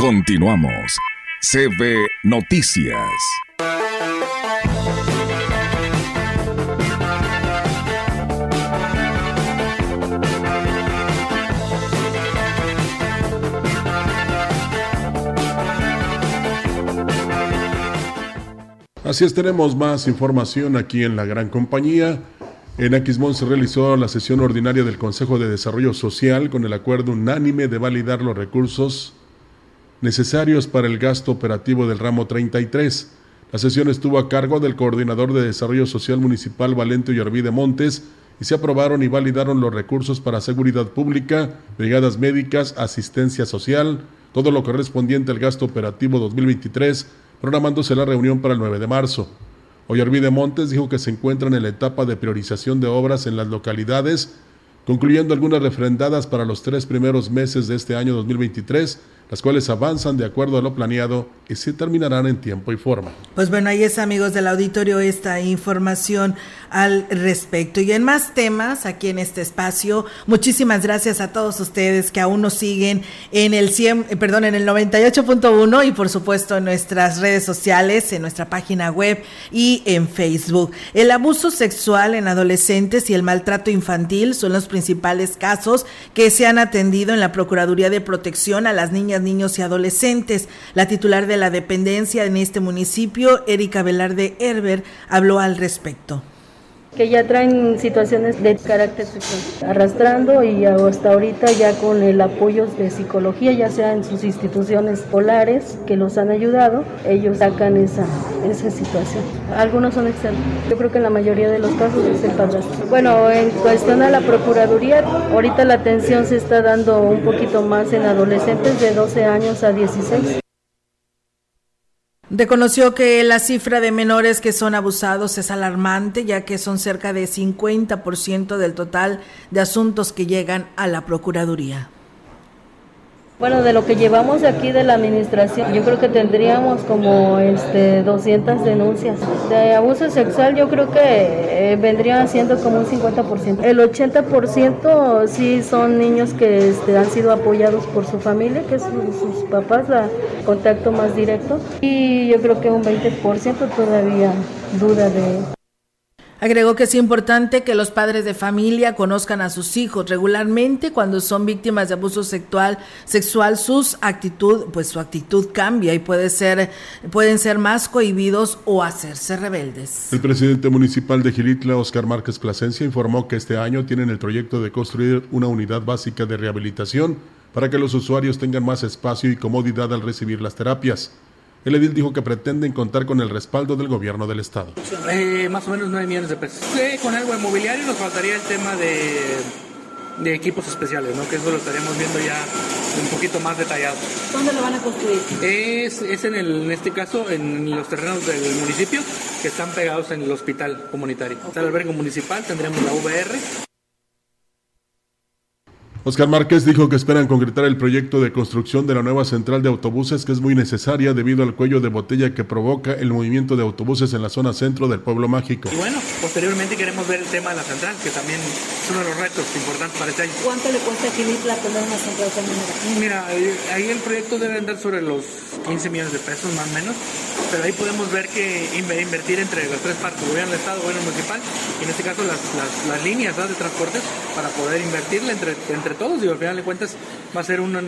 Continuamos. CB Noticias. Así es, tenemos más información aquí en la gran compañía. En Aquismón se realizó la sesión ordinaria del Consejo de Desarrollo Social con el acuerdo unánime de validar los recursos necesarios para el gasto operativo del ramo 33. La sesión estuvo a cargo del coordinador de Desarrollo Social Municipal Valente Yarvide Montes y se aprobaron y validaron los recursos para seguridad pública, brigadas médicas, asistencia social, todo lo correspondiente al gasto operativo 2023, programándose la reunión para el 9 de marzo. Ollarvide Montes dijo que se encuentran en la etapa de priorización de obras en las localidades, concluyendo algunas refrendadas para los tres primeros meses de este año 2023 las cuales avanzan de acuerdo a lo planeado y se terminarán en tiempo y forma. Pues bueno, ahí es amigos del auditorio esta información al respecto. Y en más temas aquí en este espacio, muchísimas gracias a todos ustedes que aún nos siguen en el 100, eh, perdón, en el 98.1 y por supuesto en nuestras redes sociales, en nuestra página web y en Facebook. El abuso sexual en adolescentes y el maltrato infantil son los principales casos que se han atendido en la Procuraduría de Protección a las Niñas niños y adolescentes. La titular de la dependencia en este municipio, Erika Velarde Herber, habló al respecto que ya traen situaciones de carácter sexual, arrastrando y hasta ahorita ya con el apoyo de psicología, ya sea en sus instituciones escolares que los han ayudado, ellos sacan esa, esa situación. Algunos son externos, yo creo que en la mayoría de los casos es el padrastro. Bueno, en cuestión a la Procuraduría, ahorita la atención se está dando un poquito más en adolescentes de 12 años a 16. Reconoció que la cifra de menores que son abusados es alarmante, ya que son cerca de 50% del total de asuntos que llegan a la Procuraduría. Bueno, de lo que llevamos aquí de la administración, yo creo que tendríamos como este 200 denuncias. De abuso sexual yo creo que eh, vendría siendo como un 50%. El 80% sí son niños que este, han sido apoyados por su familia, que es sus papás, la contacto más directo. Y yo creo que un 20% todavía duda de Agregó que es importante que los padres de familia conozcan a sus hijos regularmente cuando son víctimas de abuso sexual, sexual sus actitud, pues su actitud cambia y puede ser, pueden ser más cohibidos o hacerse rebeldes. El presidente municipal de Gilitla, Oscar Márquez Plasencia, informó que este año tienen el proyecto de construir una unidad básica de rehabilitación para que los usuarios tengan más espacio y comodidad al recibir las terapias. El edil dijo que pretenden contar con el respaldo del gobierno del estado. Eh, más o menos 9 millones de pesos. con algo de mobiliario nos faltaría el tema de, de equipos especiales, ¿no? que eso lo estaríamos viendo ya un poquito más detallado. ¿Dónde lo van a construir? Es, es en, el, en este caso en los terrenos del municipio que están pegados en el hospital comunitario. Está el albergue municipal, tendremos la VR. Oscar Márquez dijo que esperan concretar el proyecto de construcción de la nueva central de autobuses que es muy necesaria debido al cuello de botella que provoca el movimiento de autobuses en la zona centro del pueblo mágico. Y bueno, posteriormente queremos ver el tema de la central, que también es uno de los retos importantes para este año. ¿Cuánto le cuesta a Gilitla tener una central Mira, ahí el proyecto debe andar sobre los 15 millones de pesos más o menos, pero ahí podemos ver que invertir entre las tres partes, gobierno del Estado, gobierno municipal, y en este caso las, las, líneas de transportes para poder invertirle entre, entre todos. Y al final de cuentas va a ser una,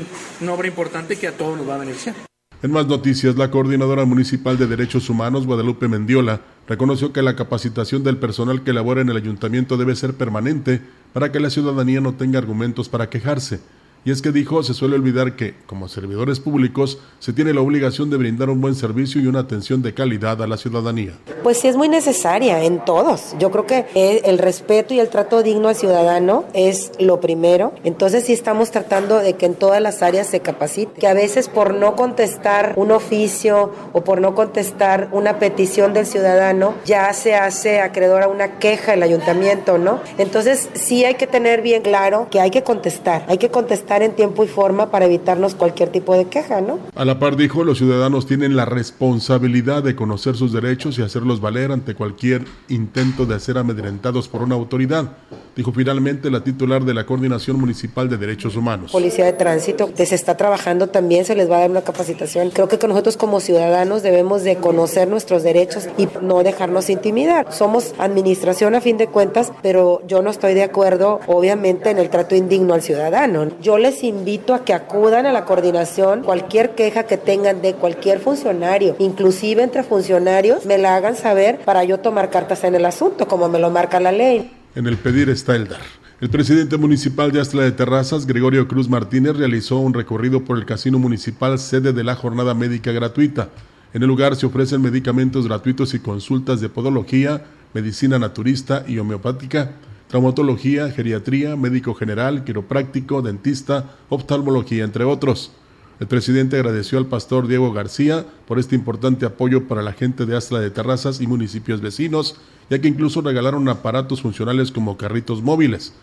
obra importante que a todos nos va a beneficiar. En más noticias, la coordinadora municipal de Derechos Humanos, Guadalupe Mendiola, reconoció que la capacitación del personal que labora en el ayuntamiento debe ser permanente para que la ciudadanía no tenga argumentos para quejarse y es que dijo, se suele olvidar que, como servidores públicos, se tiene la obligación de brindar un buen servicio y una atención de calidad a la ciudadanía. Pues sí es muy necesaria en todos. Yo creo que el respeto y el trato digno al ciudadano es lo primero. Entonces sí estamos tratando de que en todas las áreas se capacite. Que a veces por no contestar un oficio o por no contestar una petición del ciudadano, ya se hace acreedor a una queja el ayuntamiento, ¿no? Entonces sí hay que tener bien claro que hay que contestar, hay que contestar en tiempo y forma para evitarnos cualquier tipo de queja, ¿no? A la par dijo, los ciudadanos tienen la responsabilidad de conocer sus derechos y hacerlos valer ante cualquier intento de ser amedrentados por una autoridad, dijo finalmente la titular de la Coordinación Municipal de Derechos Humanos. Policía de Tránsito, se está trabajando también, se les va a dar una capacitación. Creo que nosotros como ciudadanos debemos de conocer nuestros derechos y no dejarnos intimidar. Somos administración a fin de cuentas, pero yo no estoy de acuerdo, obviamente, en el trato indigno al ciudadano. Yo les invito a que acudan a la coordinación. Cualquier queja que tengan de cualquier funcionario, inclusive entre funcionarios, me la hagan saber para yo tomar cartas en el asunto, como me lo marca la ley. En el pedir está el dar. El presidente municipal de Astla de Terrazas, Gregorio Cruz Martínez, realizó un recorrido por el casino municipal sede de la jornada médica gratuita. En el lugar se ofrecen medicamentos gratuitos y consultas de podología, medicina naturista y homeopática traumatología, geriatría, médico general, quiropráctico, dentista, oftalmología, entre otros. El presidente agradeció al pastor Diego García por este importante apoyo para la gente de Astla de Terrazas y municipios vecinos, ya que incluso regalaron aparatos funcionales como carritos móviles.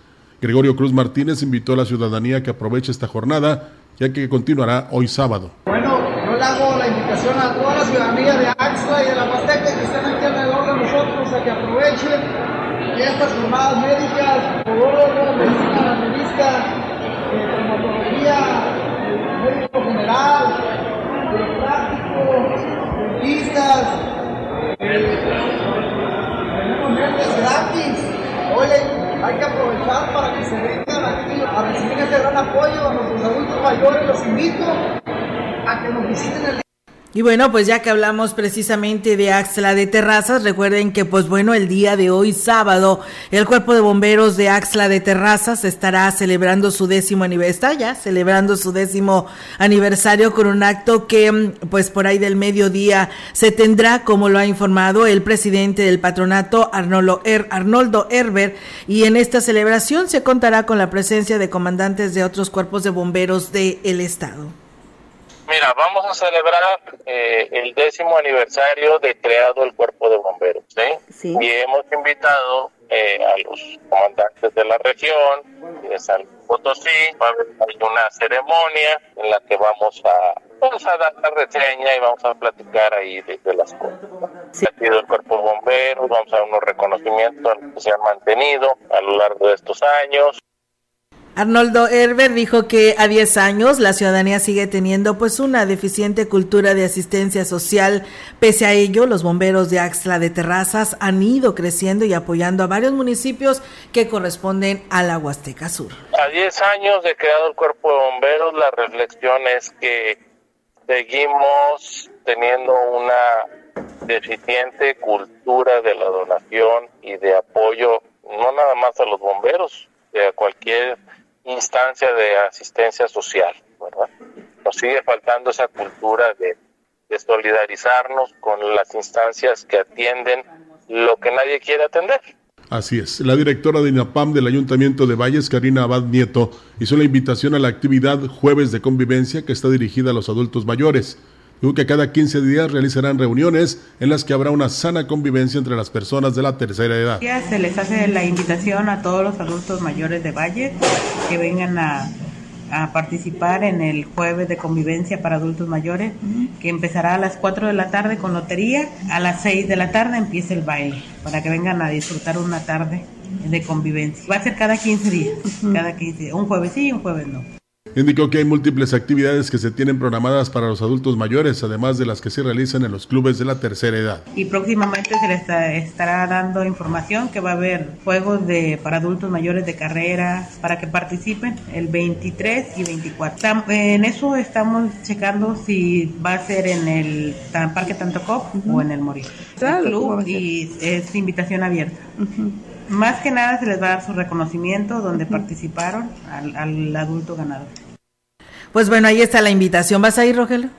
Gregorio Cruz Martínez invitó a la ciudadanía que aproveche esta jornada, ya que continuará hoy sábado. Bueno, yo le hago la invitación a toda la ciudadanía de Axla y de la Huasteca que estén aquí alrededor de nosotros a que aprovechen estas jornadas médicas, podólogos, medicina analista, eh, médico general, práctico, dentistas, tenemos lentes gratis. Oye, hay que aprovechar para que se vengan aquí a recibir este gran apoyo a nuestros adultos mayores. Los invito a que nos visiten el y bueno, pues ya que hablamos precisamente de Axla de Terrazas, recuerden que pues bueno, el día de hoy sábado, el Cuerpo de Bomberos de Axla de Terrazas estará celebrando su décimo aniversario, ya celebrando su décimo aniversario con un acto que pues por ahí del mediodía se tendrá, como lo ha informado el presidente del patronato Arnoldo, er, Arnoldo Herber, y en esta celebración se contará con la presencia de comandantes de otros cuerpos de bomberos del estado. Mira, vamos a celebrar eh, el décimo aniversario de creado el Cuerpo de Bomberos, ¿sí? Y hemos invitado eh, a los comandantes de la región de San Potosí. Va a haber una ceremonia en la que vamos a, vamos a dar la reseña y vamos a platicar ahí de, las cosas. Sí. Ha sido el cuerpo de bomberos, vamos a dar unos reconocimientos que se han mantenido a lo largo de estos años. Arnoldo Herber dijo que a 10 años la ciudadanía sigue teniendo pues una deficiente cultura de asistencia social. Pese a ello, los bomberos de Axla de Terrazas han ido creciendo y apoyando a varios municipios que corresponden a la Huasteca Sur. A 10 años de creado el cuerpo de bomberos, la reflexión es que seguimos teniendo una deficiente cultura de la donación y de apoyo, no nada más a los bomberos, a cualquier instancia de asistencia social, ¿verdad? Nos sigue faltando esa cultura de, de solidarizarnos con las instancias que atienden lo que nadie quiere atender. Así es. La directora de INAPAM del Ayuntamiento de Valles, Karina Abad Nieto, hizo la invitación a la actividad Jueves de Convivencia que está dirigida a los adultos mayores. Digo que cada 15 días realizarán reuniones en las que habrá una sana convivencia entre las personas de la tercera edad. Se les hace la invitación a todos los adultos mayores de Valle que vengan a, a participar en el jueves de convivencia para adultos mayores, que empezará a las 4 de la tarde con lotería, a las 6 de la tarde empieza el baile, para que vengan a disfrutar una tarde de convivencia. Va a ser cada 15 días, cada 15 días, un jueves sí y un jueves no. Indicó que hay múltiples actividades que se tienen programadas para los adultos mayores, además de las que se realizan en los clubes de la tercera edad. Y próximamente se les estará dando información que va a haber juegos de para adultos mayores de carrera para que participen el 23 y 24. En eso estamos checando si va a ser en el Parque Tantocop o en el Morir. El club y es invitación abierta. Más que nada se les va a dar su reconocimiento donde participaron al, al, adulto ganador. Pues bueno, ahí está la invitación. ¿Vas a ir, Rogelio?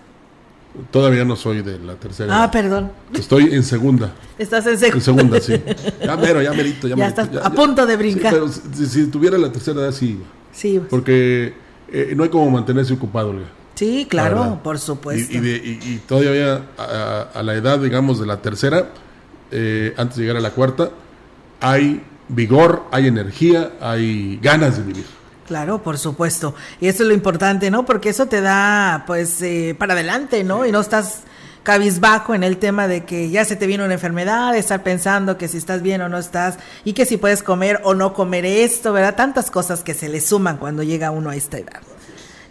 Todavía no soy de la tercera. Ah, perdón. Estoy en segunda. Estás en segunda. En segunda, sí. Ya mero, ya merito, ya, ya merito, estás a punto de brincar. Sí, pero si, si, tuviera la tercera edad, sí. Sí. Porque eh, no hay como mantenerse ocupado, Olga. Sí, claro, por supuesto. Y, y, de, y, y todavía a, a, la edad, digamos, de la tercera, eh, antes de llegar a la cuarta, hay vigor, hay energía, hay ganas de vivir. Claro, por supuesto. Y eso es lo importante, ¿no? Porque eso te da, pues, eh, para adelante, ¿no? Y no estás cabizbajo en el tema de que ya se te viene una enfermedad, estar pensando que si estás bien o no estás, y que si puedes comer o no comer esto, ¿verdad? Tantas cosas que se le suman cuando llega uno a esta edad.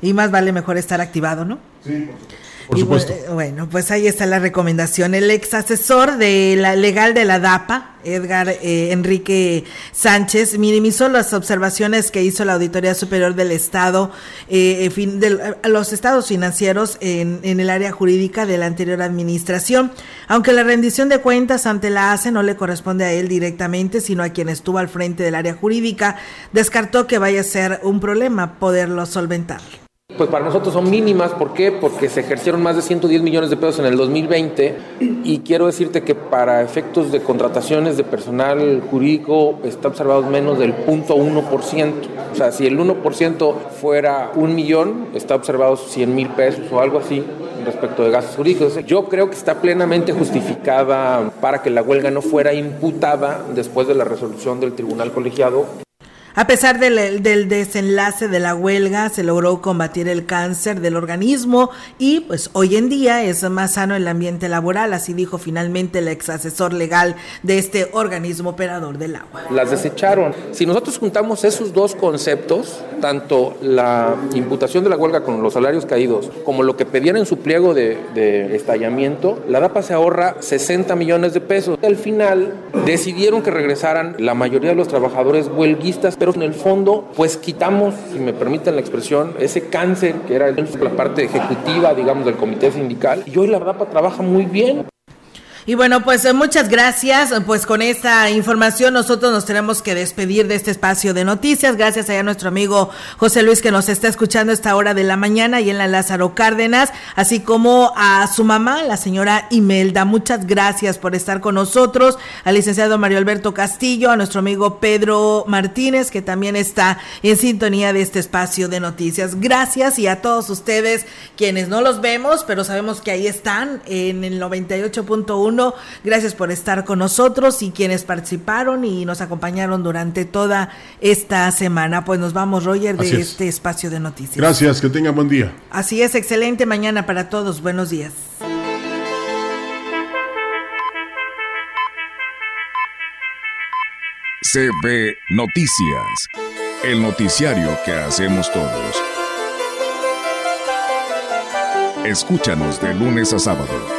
Y más vale mejor estar activado, ¿no? Sí. Por supuesto. Y, bueno, pues ahí está la recomendación. El ex asesor de la legal de la DAPA, Edgar eh, Enrique Sánchez, minimizó las observaciones que hizo la Auditoría Superior del Estado, eh, fin, de, los estados financieros en, en, el área jurídica de la anterior administración. Aunque la rendición de cuentas ante la ACE no le corresponde a él directamente, sino a quien estuvo al frente del área jurídica, descartó que vaya a ser un problema poderlo solventar pues para nosotros son mínimas. ¿Por qué? Porque se ejercieron más de 110 millones de pesos en el 2020 y quiero decirte que para efectos de contrataciones de personal jurídico está observado menos del 0.1%. O sea, si el 1% fuera un millón, está observado 100 mil pesos o algo así respecto de gastos jurídicos. Yo creo que está plenamente justificada para que la huelga no fuera imputada después de la resolución del tribunal colegiado. A pesar del, desenlace de la huelga, se logró combatir el cáncer del organismo y pues hoy en día es más sano el ambiente laboral, así dijo finalmente el ex asesor legal de este organismo operador del agua. Las desecharon. Si nosotros juntamos esos dos conceptos, tanto la imputación de la huelga con los salarios caídos, como lo que pedían en su pliego de, de estallamiento, la DAPA se ahorra 60 millones de pesos. Al final decidieron que regresaran la mayoría de los trabajadores huelguistas, pero en el fondo, pues quitamos, si me permiten la expresión, ese cáncer que era la parte ejecutiva, digamos, del comité sindical. Y hoy la DAPA trabaja muy bien. Y bueno, pues muchas gracias. Pues con esta información nosotros nos tenemos que despedir de este espacio de noticias. Gracias a nuestro amigo José Luis que nos está escuchando a esta hora de la mañana y en la Lázaro Cárdenas, así como a su mamá, la señora Imelda. Muchas gracias por estar con nosotros. Al licenciado Mario Alberto Castillo, a nuestro amigo Pedro Martínez, que también está en sintonía de este espacio de noticias. Gracias y a todos ustedes quienes no los vemos, pero sabemos que ahí están en el 98.1 uno. Gracias por estar con nosotros y quienes participaron y nos acompañaron durante toda esta semana. Pues nos vamos, Roger, de este espacio de noticias. Gracias, que tenga buen día. Así es, excelente mañana para todos. Buenos días. CB Noticias, el noticiario que hacemos todos. Escúchanos de lunes a sábado.